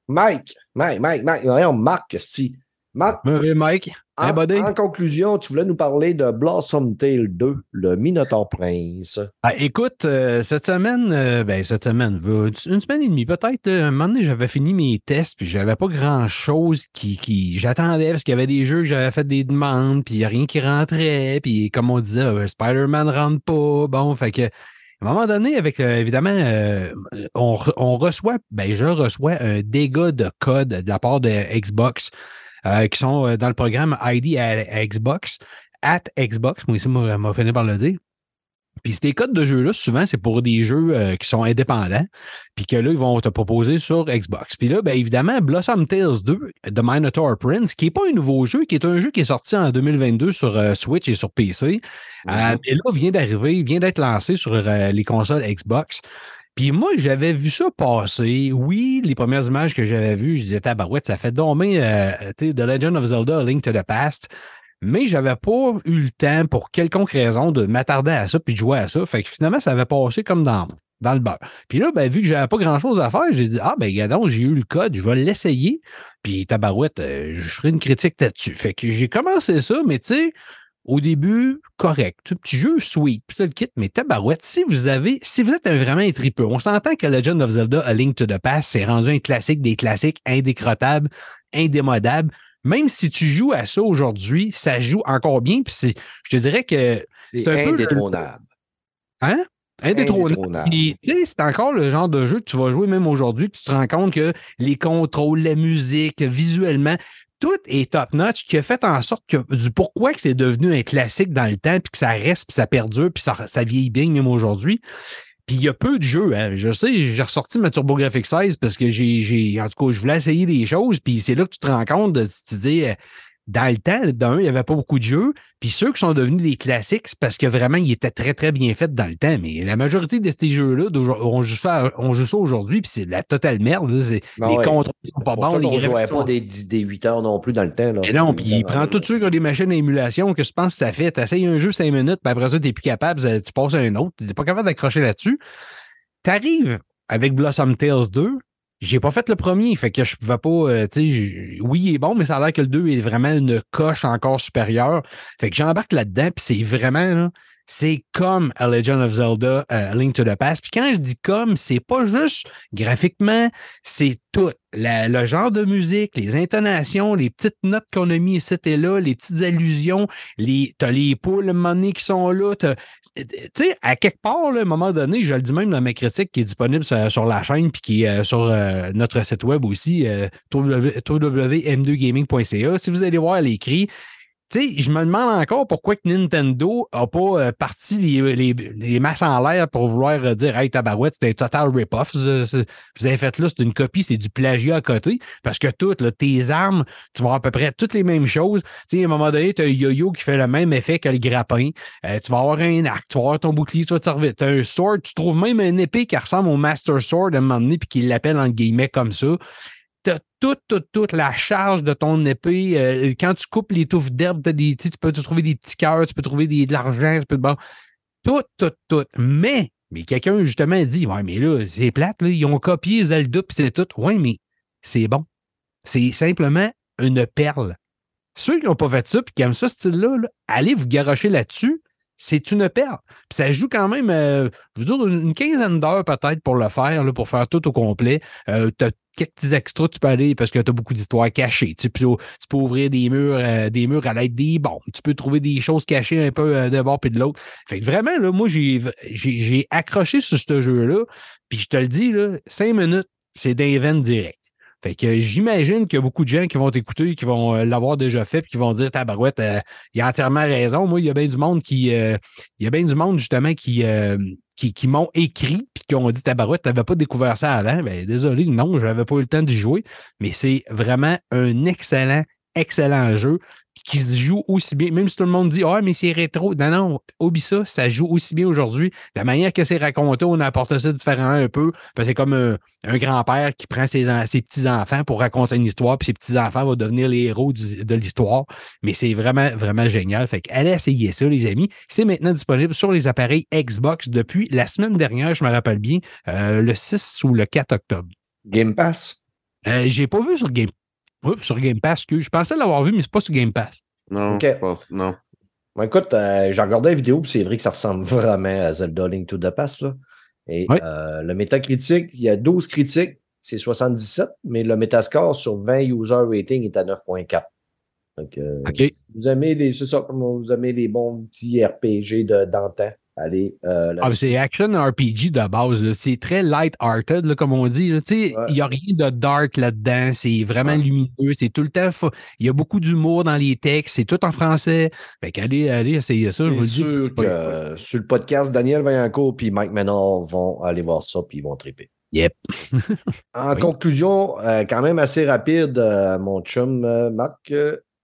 Mike, Mike, Mike, Mike, voyons, Marc, Sti. Ouais, Mike, en, hey, en conclusion, tu voulais nous parler de Blossom Tale 2, le Minotaur Prince. Ah, écoute, euh, cette semaine, euh, ben, cette semaine, une semaine et demie peut-être, euh, un moment donné, j'avais fini mes tests, puis j'avais pas grand-chose qui, qui j'attendais, parce qu'il y avait des jeux, que j'avais fait des demandes, puis il n'y a rien qui rentrait, puis comme on disait, Spider-Man rentre pas, bon, fait que, à un moment donné, avec, euh, évidemment, euh, on, on reçoit, ben, je reçois un dégât de code de la part de Xbox, euh, qui sont euh, dans le programme ID à, à Xbox, at Xbox, moi ici, m'a fini par le dire. Puis ces codes de jeux-là, souvent, c'est pour des jeux euh, qui sont indépendants, puis que là, ils vont te proposer sur Xbox. Puis là, bien évidemment, Blossom Tales 2, The Minotaur Prince, qui n'est pas un nouveau jeu, qui est un jeu qui est sorti en 2022 sur euh, Switch et sur PC. Euh, et là, vient d'arriver, vient d'être lancé sur les consoles Xbox. Puis moi, j'avais vu ça passer. Oui, les premières images que j'avais vues, je disais, tabarouette, ça fait dommer, euh, The Legend of Zelda, A Link to the Past. Mais j'avais pas eu le temps, pour quelconque raison, de m'attarder à ça puis de jouer à ça. Fait que finalement, ça avait passé comme dans, dans le beurre. Puis là, ben, vu que j'avais pas grand-chose à faire, j'ai dit, ah, ben, gadon, j'ai eu le code, je vais l'essayer. Puis tabarouette, euh, je ferai une critique là-dessus. Fait que j'ai commencé ça, mais tu sais, Au début, correct. Un petit jeu sweet, puis ça le kit, mais tabarouette, si vous avez, si vous êtes un, vraiment un tripeux, on s'entend que Legend of Zelda A Link to the Past, c'est rendu un classique des classiques indécrottable, indémodable. Même si tu joues à ça aujourd'hui, ça joue encore bien. Puis je te dirais que C'est un peu le- indétrônable. Hein? Indétrônable. C'est encore le genre de jeu que tu vas jouer même aujourd'hui, tu te rends compte que les contrôles, la musique, visuellement, tout est top-notch, qui a fait en sorte que du pourquoi que c'est devenu un classique dans le temps, puis que ça reste, puis ça perdure, puis ça, ça vieillit bien même aujourd'hui. Puis il y a peu de jeux. hein. Je sais, j'ai ressorti ma TurboGrafx 16 parce que j'ai, j'ai- en tout cas, je voulais essayer des choses. Puis c'est là que tu te rends compte de, tu te dis, euh, dans le temps, d'un, il n'y avait pas beaucoup de jeux. Puis ceux qui sont devenus des classiques, c'est parce que vraiment, ils étaient très, très bien faits dans le temps. Mais la majorité de ces jeux-là, on joue ça, aujourd'hui, puis c'est de la totale merde. Ben les ouais. contrôles sont pas bons, jouait graphiques pas des, 10 des 8 heures non plus dans le temps. Là. mais non, puis il prend tous ceux qui ont des machines d'émulation que tu penses que ça fait. Tu essayes un jeu 5 minutes, puis après ça, tu n'es plus capable, tu passes à un autre, tu n'es pas capable d'accrocher là-dessus. Tu arrives avec Blossom Tales 2. J'ai pas fait le premier, fait que je pouvais pas, euh, oui, il est bon, mais ça a l'air que le 2 est vraiment une coche encore supérieure. Fait que j'embarque là-dedans, puis c'est vraiment, là, c'est comme A Legend of Zelda, euh, Link to the Past. Puis quand je dis comme, c'est pas juste graphiquement, c'est tout. Le genre de musique, les intonations, les petites notes qu'on a mis ici et là, les petites allusions, les, t'as les poules money qui sont là. Tu sais, à quelque part, à un moment donné, je le dis même dans ma critique qui est disponible sur, la chaîne puis qui est euh, sur euh, notre site web aussi, euh, www.m2gaming.ca. Si vous allez voir l'écrit, sais, je me demande encore pourquoi que Nintendo a pas euh, parti les, les, les masses en l'air pour vouloir euh, dire Hey, tabarouette, c'est un total rip-off. Vous, avez fait là, c'est une copie, c'est du plagiat à côté. Parce que toutes, tes armes, tu vas avoir à peu près toutes les mêmes choses. Tu sais, à un moment donné, tu as un yo-yo qui fait le même effet que le grappin. Euh, tu vas avoir un arc, tu vas avoir ton bouclier, tu vas te servir. Tu as un sword, tu trouves même une épée qui ressemble au Master Sword à un moment donné, puis qui l'appelle en guillemets comme ça toute, toute, toute la charge de ton épée. Euh, quand tu coupes les touffes d'herbe, tu peux te trouver des petits cœurs, tu peux trouver des, de l'argent, tu peux bon, tout, tout, tout. Mais, mais quelqu'un justement dit Ouais, mais là, c'est plate, là, ils ont copié Zelda puis c'est tout. Ouais, mais c'est bon. C'est simplement une perle. Ceux qui n'ont pas fait ça puis qui aiment ce style-là, là, allez vous garocher là-dessus. C'est une perle. Puis ça joue quand même, euh, je veux dire, une quinzaine d'heures peut-être pour le faire, pour faire tout au complet. Euh, tu as quelques petits extras, tu peux aller parce que tu as beaucoup d'histoires cachées. Tu peux, ouvrir des murs, euh, des murs à l'aide des bombes. Tu peux trouver des choses cachées un peu de bord et de l'autre. Fait que vraiment, là, moi, j'ai accroché sur ce jeu-là. Puis je te le dis, là, cinq minutes, c'est d'invent direct. Fait que j'imagine qu'il y a beaucoup de gens qui vont t'écouter, qui vont euh, l'avoir déjà fait, puis qui vont dire Tabarouette, euh, il a entièrement raison. Moi, il y a bien du monde qui. euh, il y a bien du monde, justement, qui, qui, qui m'ont écrit puis qui ont dit Tabarouette, tu n'avais pas découvert ça avant. Ben, désolé, non, je n'avais pas eu le temps d'y jouer. Mais c'est vraiment un excellent, excellent jeu qui se joue aussi bien, même si tout le monde dit Ah, mais c'est rétro. Non, non, oublie ça, ça joue aussi bien aujourd'hui. La manière que c'est raconté, on apporte ça différemment un peu. Que c'est comme un, un grand-père qui prend ses, en- ses petits-enfants pour raconter une histoire, puis ses petits-enfants vont devenir les héros du- de l'histoire. Mais c'est vraiment, vraiment génial. Fait allez essayer ça, les amis. C'est maintenant disponible sur les appareils Xbox depuis la semaine dernière, je me rappelle bien, euh, le 6 ou le 4 octobre. Game Pass? Euh, j'ai pas vu sur Game, Oups, sur Game Pass que je pensais l'avoir vu, mais c'est pas sur Game Pass. Non, Ok. je pense- non. Bon, écoute, euh, j'ai regardé la vidéo, puis c'est vrai que ça ressemble vraiment à Zelda Link to the Past. Là. Et Ouais. euh, le métacritique, il y a 12 critiques, c'est 77, mais le métascore sur 20 user rating est à 9.4. Donc, euh, OK. vous aimez les, c'est ça, comme vous aimez les bons petits RPG de, d'antan, allez euh, Ah, c'est action RPG de base. C'est très light-hearted, comme on dit. Ouais. Il n'y a rien de dark là-dedans. C'est vraiment Ouais. lumineux. C'est tout le temps. Il y a beaucoup d'humour dans les textes. C'est tout en français. Fait qu'allez, allez essayer ça. je vous C'est sûr que euh, sur le podcast, Daniel Vaillancourt puis Mike Menard vont aller voir ça puis ils vont triper. Yep. En <laughs> Oui. conclusion, euh, quand même assez rapide, euh, mon chum euh, Marc,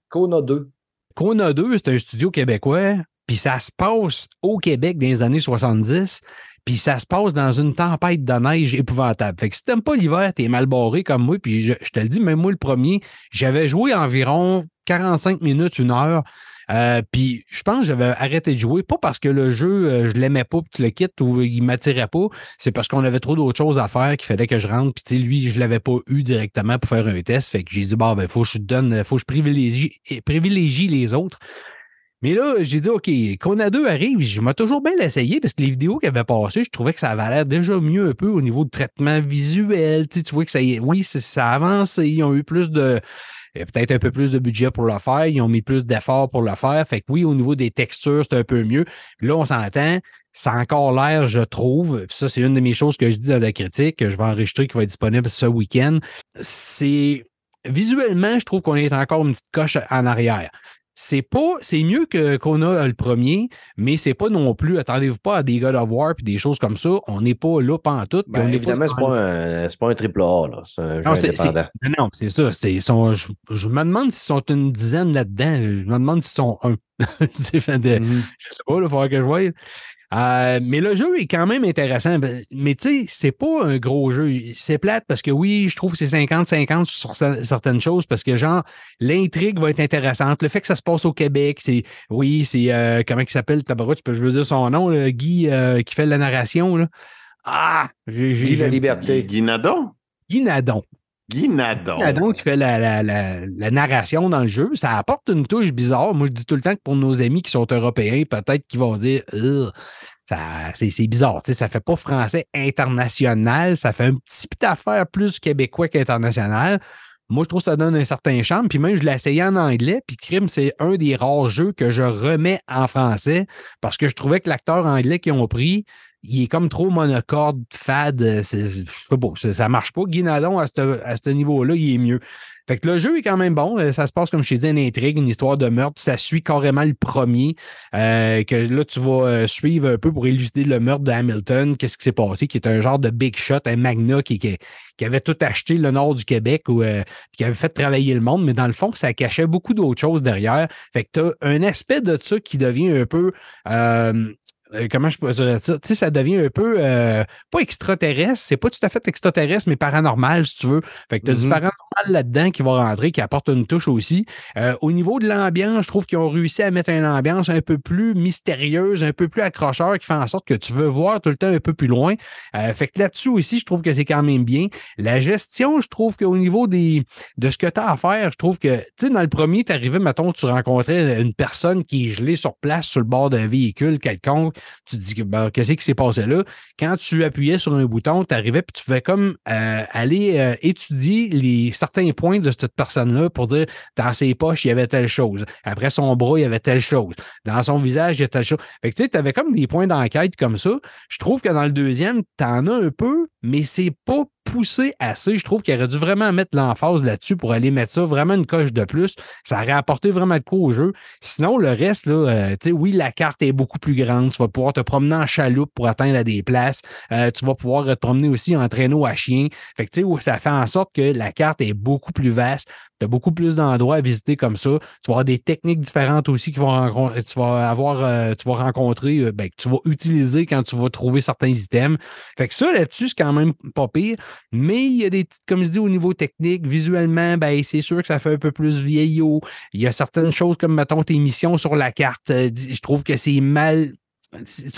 Kona 2. Kona 2, c'est un studio québécois. Puis ça se passe au Québec dans les années 70. Puis ça se passe dans une tempête de neige épouvantable. Fait que si t'aimes pas l'hiver, t'es mal barré comme moi. Puis je, te le dis, même moi le premier, j'avais joué environ 45 minutes, une heure. Euh, puis je pense que j'avais arrêté de jouer, pas parce que le jeu, euh, je l'aimais pas, puis le kit ou il m'attirait pas, c'est parce qu'on avait trop d'autres choses à faire qu'il fallait que je rentre. Puis lui, je l'avais pas eu directement pour faire un test. Fait que j'ai dit, bon, ben, faut que je donne, faut que je privilégie, privilégie les autres. Mais là, j'ai dit, OK, Kona 2 arrive, je m'ai toujours bien l'essayer parce que les vidéos qui avaient passé, je trouvais que ça avait l'air déjà mieux un peu au niveau de traitement visuel. Tu, vois que ça, oui, ça, ça a avancé. Ils ont eu plus de, peut-être un peu plus de budget pour le faire. Ils ont mis plus d'efforts pour le faire. Fait que oui, au niveau des textures, c'est un peu mieux. Là, on s'entend. Ça a encore l'air, je trouve. Puis ça, c'est une de mes choses que je dis dans la critique, que je vais enregistrer, qui va être disponible ce week-end. C'est visuellement, je trouve qu'on est encore une petite coche en arrière. C'est pas, c'est mieux que qu'on a le premier, mais c'est pas non plus. Attendez-vous pas à des God of War puis des choses comme ça. On n'est pas là pantoute. puis Ben, évidemment, c'est pas, un, c'est pas un triple A, là. C'est un jeu Non, c'est- indépendant. non, c'est ça. sont- je, je me demande s'ils sont une dizaine là-dedans. Je me demande s'ils sont un. <laughs> De- Mhm. je sais pas, il faudra que je voie. Euh, mais le jeu est quand même intéressant. Ben, Mais tu sais, c'est pas un gros jeu. C'est plate parce que oui, je trouve que c'est 50-50 sur cer- certaines choses parce que, genre, l'intrigue va être intéressante. Le fait que ça se passe au Québec, c'est. Oui, c'est. euh, comment il s'appelle, Tabarouche, je peux je veux dire son nom, là, Guy, euh, qui fait la narration. Là. Ah! Guy la liberté. Guy Nadon. Guy Nadon. Guy qui fait la, narration dans le jeu, ça apporte une touche bizarre. Moi, je dis tout le temps que pour nos amis qui sont européens, peut-être qu'ils vont dire ça, c'est, c'est bizarre. Tu sais, ça fait pas français international, ça fait un petit peu d'affaire plus québécois qu'international. Moi, je trouve que ça donne un certain charme. Puis même, je l'ai essayé en anglais. Puis Crime, c'est un des rares jeux que je remets en français parce que je trouvais que l'acteur anglais qu'ils ont pris, il est comme trop monocorde, fade. c'est- Je sais pas, ça, ça marche pas. Guy Nadon, à ce à ce niveau-là, il est mieux. Fait que le jeu est quand même bon. Euh, Ça se passe, comme je te disais, une intrigue, une histoire de meurtre. Ça suit carrément le premier. euh, que là, tu vas euh, suivre un peu pour élucider le meurtre de Hamilton. Qu'est-ce qui s'est passé? Qui est un genre de big shot, un magna qui, qui, qui avait tout acheté le nord du Québec ou euh, qui avait fait travailler le monde. Mais dans le fond, ça cachait beaucoup d'autres choses derrière. Fait que tu as un aspect de ça qui devient un peu. euh, euh, comment je pourrais dire ça? Tu sais, ça devient un peu euh, pas extraterrestre, c'est pas tout à fait extraterrestre, mais paranormal, si tu veux. Fait que tu as du Mhm. paranormal là-dedans qui va rentrer, qui apporte une touche aussi. Euh, au niveau de l'ambiance, je trouve qu'ils ont réussi à mettre une ambiance un peu plus mystérieuse, un peu plus accrocheur, qui fait en sorte que tu veux voir tout le temps un peu plus loin. Euh, fait que là-dessus aussi, je trouve que c'est quand même bien. La gestion, je trouve qu'au niveau des, de ce que tu as à faire, je trouve que, tu sais, dans le premier, tu arrivais, mettons, tu rencontrais une personne qui est gelée sur place sur le bord d'un véhicule quelconque. Tu te dis, ben, qu'est-ce qui s'est passé là? Quand tu appuyais sur un bouton, tu arrivais puis tu pouvais comme euh, aller euh, étudier les, certains points de cette personne-là pour dire, dans ses poches, il y avait telle chose. Après son bras, il y avait telle chose. Dans son visage, il y a telle chose. Fait que tu sais, tu avais comme des points d'enquête comme ça. Je trouve que dans le deuxième, tu en as un peu, mais c'est pas poussé assez. Je trouve qu'il aurait dû vraiment mettre l'emphase là-dessus pour aller mettre ça vraiment une coche de plus. Ça aurait apporté vraiment de quoi au jeu. Sinon, le reste, là, euh, oui, la carte est beaucoup plus grande. Tu vas pouvoir te promener en chaloupe pour atteindre à des places. Euh, tu vas pouvoir te promener aussi en traîneau à chien. Fait que, tu sais, ça fait en sorte que la carte est beaucoup plus vaste. Tu as beaucoup plus d'endroits à visiter comme ça. Tu vas avoir des techniques différentes aussi qui vont tu vas avoir, euh, tu vas rencontrer, euh, ben, que tu vas utiliser quand tu vas trouver certains items. Fait que ça, là-dessus, c'est quand même pas pire. Mais il y a des, comme je dis, au niveau technique, visuellement, ben, c'est sûr que ça fait un peu plus vieillot. Il y a certaines choses comme, mettons, tes missions sur la carte. euh, Je trouve que c'est mal.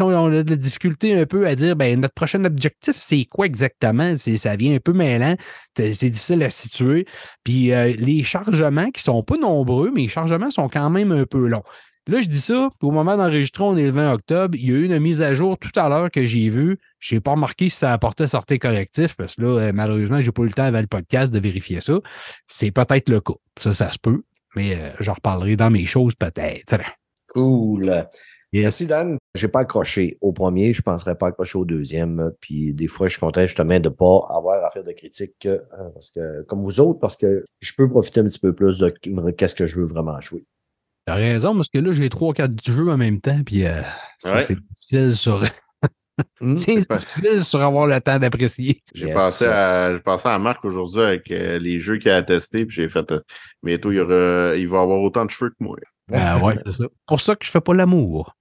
On a de la difficulté un peu à dire, ben, notre prochain objectif, c'est quoi exactement? Ça vient un peu mêlant. C'est difficile à situer. Puis euh, les chargements qui sont pas nombreux, mais les chargements sont quand même un peu longs. Là, je dis ça, au moment d'enregistrer, on est le 20 octobre. Il y a eu une mise à jour tout à l'heure que j'ai vue. Je n'ai pas remarqué si ça apportait certains correctifs, parce que là, euh, malheureusement, j'ai pas eu le temps avant le podcast de vérifier ça. C'est peut-être le cas. Ça, ça se peut, mais euh, j'en reparlerai dans mes choses peut-être. Cool. Yes. Merci, Dan. Je n'ai pas accroché au premier, je ne penserais pas accrocher au deuxième. Puis des fois, je suis content justement de ne pas avoir à faire de critiques euh, parce que, comme vous autres, parce que je peux profiter un petit peu plus de qu'est-ce que je veux vraiment jouer. T'as raison, parce que là, j'ai trois, quatre jeux en même temps, puis euh, Ouais. c'est difficile sur. <laughs> Hmm? c'est difficile sur avoir le temps d'apprécier. J'ai Yes. pensé à, j'ai pensé à Marc aujourd'hui avec euh, les jeux qu'il a testés, puis j'ai fait euh, bientôt il, aura, il va avoir autant de cheveux que moi. Ah ouais, c'est ça. Pour ça que je fais pas l'amour.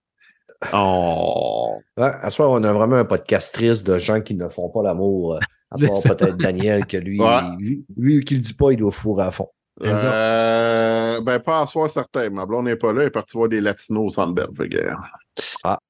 Oh! Ouais, à ce soir, on a vraiment un podcast triste de gens qui ne font pas l'amour. euh, À part peut-être Daniel, que lui, Ouais. lui, lui, qui le dit pas, il doit fourrer à fond. Euh, ben, pas à soir certain. Ma blonde n'est pas là, elle est partie voir des latinos au centre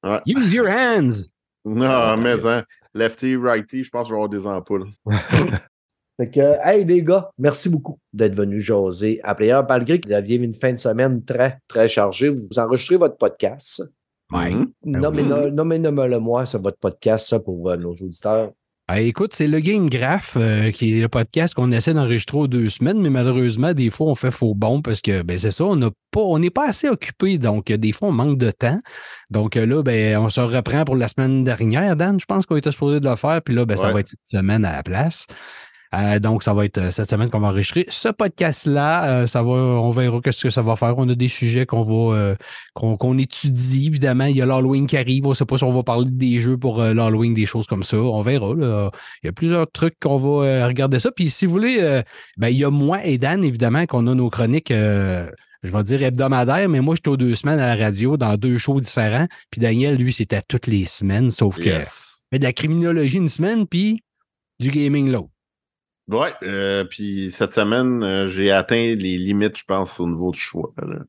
euh, Use your hands. Non, Ah, mais hein, lefty, righty, je pense que je vais avoir des ampoules. <laughs> Fait que, hey les gars, merci beaucoup d'être venus jaser à Player. Malgré que vous aviez une fin de semaine très, très chargée, vous enregistrez votre podcast. Ouais. Mhm. Nommez- Nommez-le moi, c'est votre podcast, ça, pour euh, nos auditeurs. Ah, écoute, c'est le Game Graph euh, qui est le podcast qu'on essaie d'enregistrer aux deux semaines, mais malheureusement, des fois, on fait faux bon parce que ben, c'est ça, on n'a pas, on n'est pas assez occupé, donc euh, des fois, on manque de temps. Donc là, ben, on se reprend pour la semaine dernière, Dan. Je pense qu'on était supposé de le faire, puis là, ben, ça va être cette semaine à la place. Euh, donc, ça va être euh, cette semaine qu'on va enregistrer. Ce podcast-là, euh, ça va, on verra qu'est-ce que ça va faire. On a des sujets qu'on va euh, qu'on étudie, évidemment. Il y a l'Halloween qui arrive. On ne sait pas si on va parler des jeux pour l'Halloween, des choses comme ça. On verra. là. Il y a plusieurs trucs qu'on va regarder ça. Puis si vous voulez, ben, il y a moi et Dan, évidemment, qu'on a nos chroniques, je vais dire hebdomadaires, mais moi, j'étais aux deux semaines à la radio dans deux shows différents. Puis Daniel, lui, c'était toutes les semaines, sauf que fait de la criminologie une semaine, puis du gaming l'autre. Ouais, euh, puis cette semaine, euh, j'ai atteint les limites, je pense, au niveau du choix. là.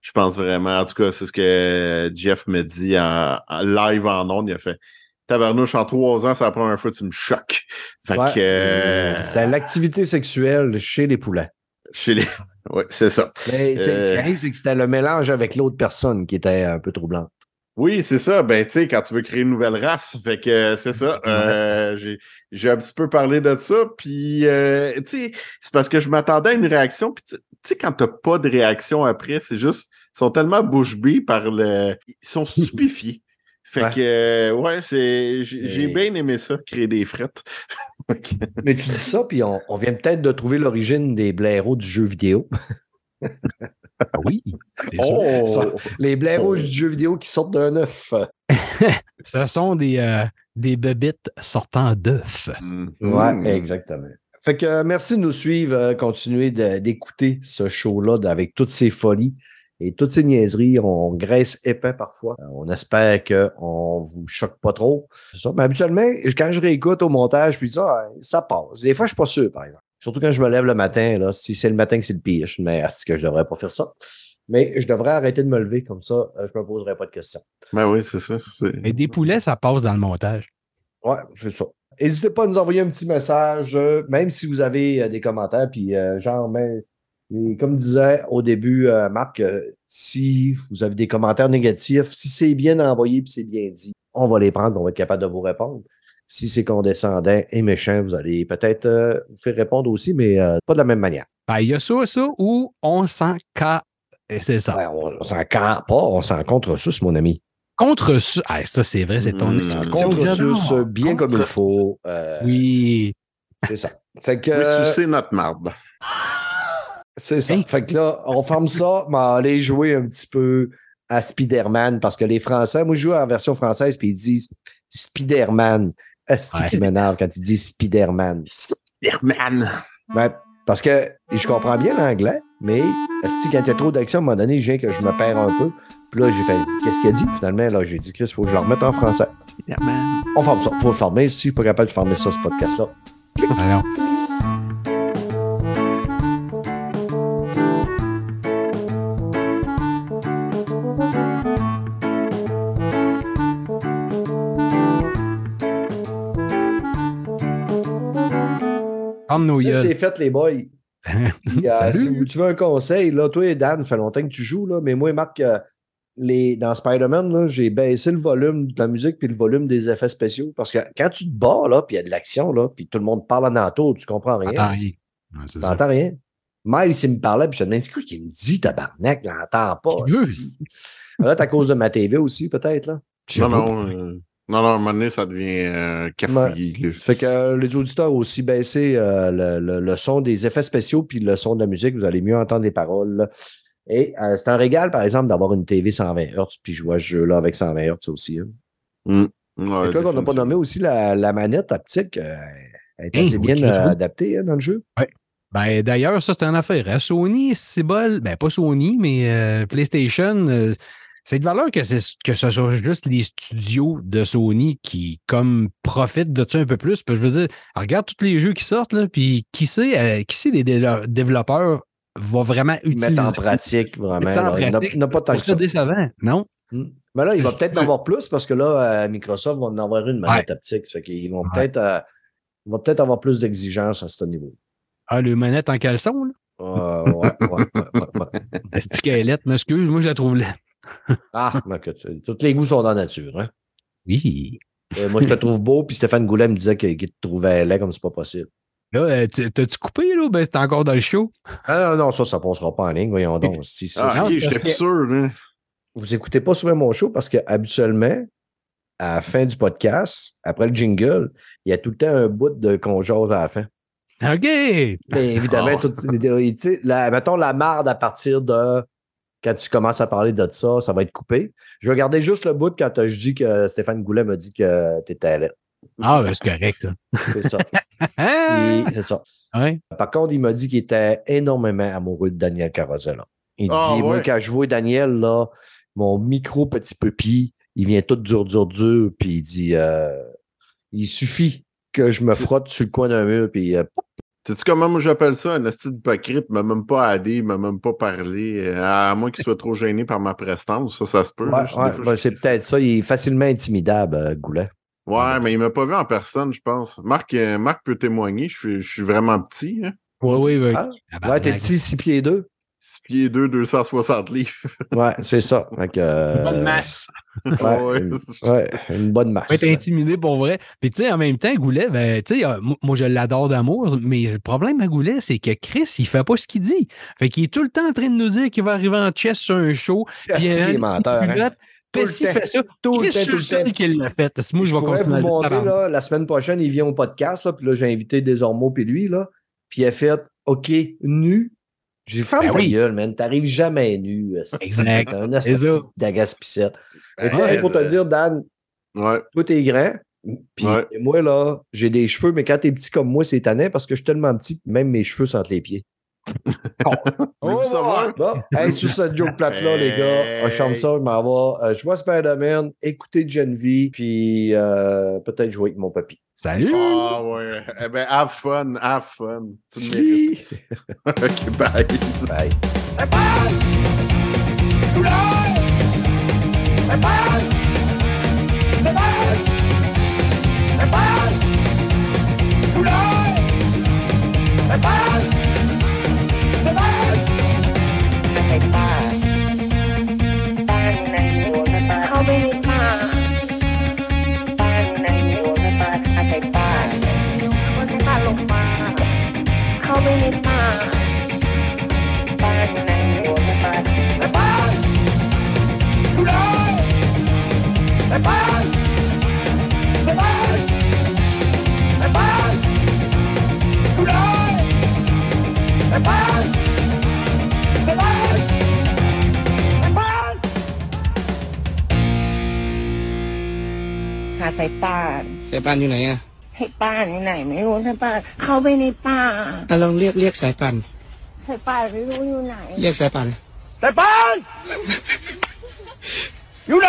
Je pense vraiment, en tout cas, c'est ce que Jeff me dit en, en live en ondes. Il a fait Tabarnouche, en trois ans, c'est la première fois que tu me choques. Fait Ouais. que euh, C'est l'activité sexuelle chez les poulets. chez les. <laughs> Ouais, c'est ça. Mais ce qui Euh. arrive, c'est que c'était le mélange avec l'autre personne qui était un peu troublant. Oui, c'est ça. Ben, tu sais, quand tu veux créer une nouvelle race, fait que euh, c'est ça. Euh, j'ai, j'ai un petit peu parlé de ça. Puis, euh, tu sais, c'est parce que je m'attendais à une réaction. Puis, tu sais, quand t'as pas de réaction après, c'est juste, ils sont tellement bouche bée par le. Ils sont <laughs> stupéfiés. Fait Ouais. que, ouais, c'est, j'ai, Et- bien aimé ça, créer des frettes. <laughs> Mais tu dis ça, puis on, on vient peut-être de trouver l'origine des blaireaux du jeu vidéo. <laughs> Ah oui, sûr. Ça, les blaireaux du jeu vidéo qui sortent d'un œuf. <laughs> Ce sont des, euh, des bebites sortant d'œufs. Ouais, exactement. Fait que euh, merci de nous suivre, euh, continuez d'écouter ce show-là avec toutes ces folies et toutes ces niaiseries. On graisse épais parfois. Euh, On espère qu'on vous choque pas trop. C'est ça. Mais habituellement, quand je réécoute au montage, puis ça, ça passe. Des fois, je suis pas sûr, par exemple. Surtout quand je me lève le matin, là, si c'est le matin que c'est le pire, je me dis, est-ce que je devrais pas faire ça? Mais je devrais arrêter de me lever comme ça, euh, je me poserai pas de questions. Ben oui, c'est ça. Mais des poulets, ça passe dans le montage. Ouais, c'est ça. N'hésitez pas à nous envoyer un petit message, euh, même si vous avez euh, des commentaires. Puis, euh, genre, mais, comme disait au début euh, Marc, euh, si vous avez des commentaires négatifs, si c'est bien envoyé puis c'est bien dit, on va les prendre, on va être capable de vous répondre. Si c'est condescendant et méchant, vous allez peut-être euh, vous faire répondre aussi, mais euh, pas de la même manière. Ben, il y a ça, ça, ou on s'en ca... Et c'est ça. Ouais, on on s'en campe pas, on s'en contre sus, mon ami. Contre ça, ah, ça c'est vrai, c'est ton Mmh. expression. Contre sus, bien comme il faut. euh, Oui. C'est ça. C'est que. Oui, sucer notre marde. C'est ça. Hey. Fait que là, on ferme ça, <laughs> mais aller jouer un petit peu à Spider-Man parce que les Français, moi, je joue en version française puis ils disent Spider-Man. Ouais. qui m'énerve quand ils disent Spider-Man? Spider-Man. Ouais, parce que je comprends bien l'anglais, mais est-ce quand il y a trop d'action, à un moment donné, je viens que je me perds un peu. Puis là, j'ai fait Qu'est-ce qu'il a dit? Finalement, là, j'ai dit Chris, il faut que je le remette en français. Spider-Man. On ferme ça. Faut le fermer. Si je suis pas capable de fermer ça, ce podcast-là. Alors, nos. C'est fait, les boys. <laughs> Puis, euh, Salut. si tu veux un conseil, là, toi et Dan, ça fait longtemps que tu joues, là, mais moi et Marc, euh, les, dans Spider-Man, là, j'ai baissé le volume de la musique puis le volume des effets spéciaux. Parce que quand tu te bats, là, puis il y a de l'action, là, puis tout le monde parle en entour, tu comprends rien. Ah, oui. Ouais, rien. Miles, il me parlait, puis je te demande, c'est quoi qu'il me dit, tabarnak? Je l'entends pas. Là, c'est à cause de ma TV aussi, peut-être, là. Non, pas. non, euh, non, non, à un moment donné, ça devient euh, cafouillé. Ça fait que euh, les auditeurs ont aussi baissé euh, le, le- le son des effets spéciaux puis le son de la musique. Vous allez mieux entendre les paroles. là. Et euh, c'est un régal, par exemple, d'avoir une TV 120 Hz puis jouer à ce jeu-là avec 120 Hz aussi. hein. Ouais, Et toi, qu'on n'a pas nommé aussi la, la manette optique, euh, elle est assez bien euh, adaptée hein, dans le jeu. Ben, d'ailleurs, ça, c'est une affaire. hein. Sony, c'est bol. Ben, pas Sony, mais euh, PlayStation, euh, c'est de valeur que, que ce soit juste les studios de Sony qui, comme, profitent de ça un peu plus. Puis je veux dire, regarde tous les jeux qui sortent, là, puis qui sait, euh, qui sait des développeurs va vraiment utiliser Mettre en pratique, vraiment. En pratique. il pas tant que ça décevant, non? Hmm. Mais là, il va peut-être en avoir plus parce que là, euh, Microsoft va en avoir une manette optique. Ça fait qu'ils vont Ouais. peut-être euh, peut-être avoir plus d'exigences à ce niveau. Ah, le manette en caleçon, là? Euh, ouais, ouais, ouais, ouais, ouais. <laughs> Est-ce qu'elle est laide? M'excuse, moi, je la trouve laide. Ah, mais que tu- tous les goûts sont dans la nature. Hein? Oui. Euh, moi, je te trouve beau, puis Stéphane Goulet me disait qu'il te trouvait laid comme c'est pas possible. Là, euh, tu- t'as-tu coupé, là? Ben, c'est encore dans le show? Ah non, non, ça, ça passera pas en ligne, voyons donc. Si, ça, Ah, ça- ok, j'étais sûr. Là. Vous écoutez pas souvent mon show parce que habituellement, à la fin du podcast, après le jingle, il y a tout le temps un bout de qu'on jase à la fin. OK. Mais évidemment, Ah. tout- tu sais, la, mettons la marde à partir de quand tu commences à parler de ça, ça va être coupé. Je vais garder juste le bout quand euh, je dis que Stéphane Goulet m'a dit que tu étais laid. Ah, ben, c'est correct, ça. C'est ça. <laughs> C'est ça. Ouais. Par contre, il m'a dit qu'il était énormément amoureux de Daniel Carosella. Il Ah, dit, moi, quand je vois Daniel, là, mon micro petit peupi, il vient tout dur, dur, dur, puis il dit, euh, il suffit que je me frotte sur le coin d'un mur, puis euh, Sais-tu comment moi j'appelle ça? Un esti hypocrite, il m'a même pas aidé, il m'a même pas parlé. euh, À moins qu'il soit trop gêné par ma prestance, ça, ça se peut. ouais, ouais, ben, je- c'est peut-être ça. Il est facilement intimidable, euh, Goulet. Ouais, mais il m'a pas vu en personne, je pense. Marc, euh, Marc peut témoigner, je suis, je suis vraiment petit. Hein? Oui, oui, oui. Ah, Ouais, t'es petit, 6 pieds 2. 6 pieds 2, 260 livres. Ouais, c'est ça. Fait que, euh, Bonne masse. <laughs> Ouais, Ouais. une, ouais, une bonne masse. Va être intimidé pour vrai. Puis, tu sais, en même temps, Goulet, ben, tu sais, euh, moi, je l'adore d'amour, mais le problème à Goulet, c'est que Chris, il fait pas ce qu'il dit. Fait qu'il est tout le temps en train de nous dire qu'il va arriver en chess sur un show. Puis, Asti, euh, il est menteur, hein. Tout puis temps. fait ça. Tout le Chris, temps, je tout le seul qui l'a fait. Moi, je Je vais continuer vous montrer, là, la semaine prochaine, il vient au podcast, là, puis là, j'ai invité Desormeaux puis lui, là, puis il a fait OK, nu. J'ai fait Ben ta oui. gueule, man. T'arrives jamais nu. Exact. Un tu Ouais, sais, pour te ça- dire, Dan, Ouais. toi, t'es grand. Puis Ouais. moi, là, j'ai des cheveux, mais quand t'es petit comme moi, c'est tannant parce que je suis tellement petit que même mes cheveux sentent les pieds. <laughs> Savoir? Bon, hey, sur cette joke plate-là, les gars, je ferme ça, je m'en vais. Euh, je vois Spider-Man, écouter Gen V, puis euh, peut-être jouer avec mon papy. Salut! Ah ouais. Eh ben, have fun, have fun. Tu le mérites. <laughs> ok, bye. Bye. หาสายป่าน สายป่านอยู่ไหนอะ ให้ป้านไหน ไม่รู้สายป่านเข้าไปในป่าอะลองเรียกเรียกสายป่านสายป่านไม่รู้อยู่ไหน เรียกสายป่านสายป่าน อยู่ไหน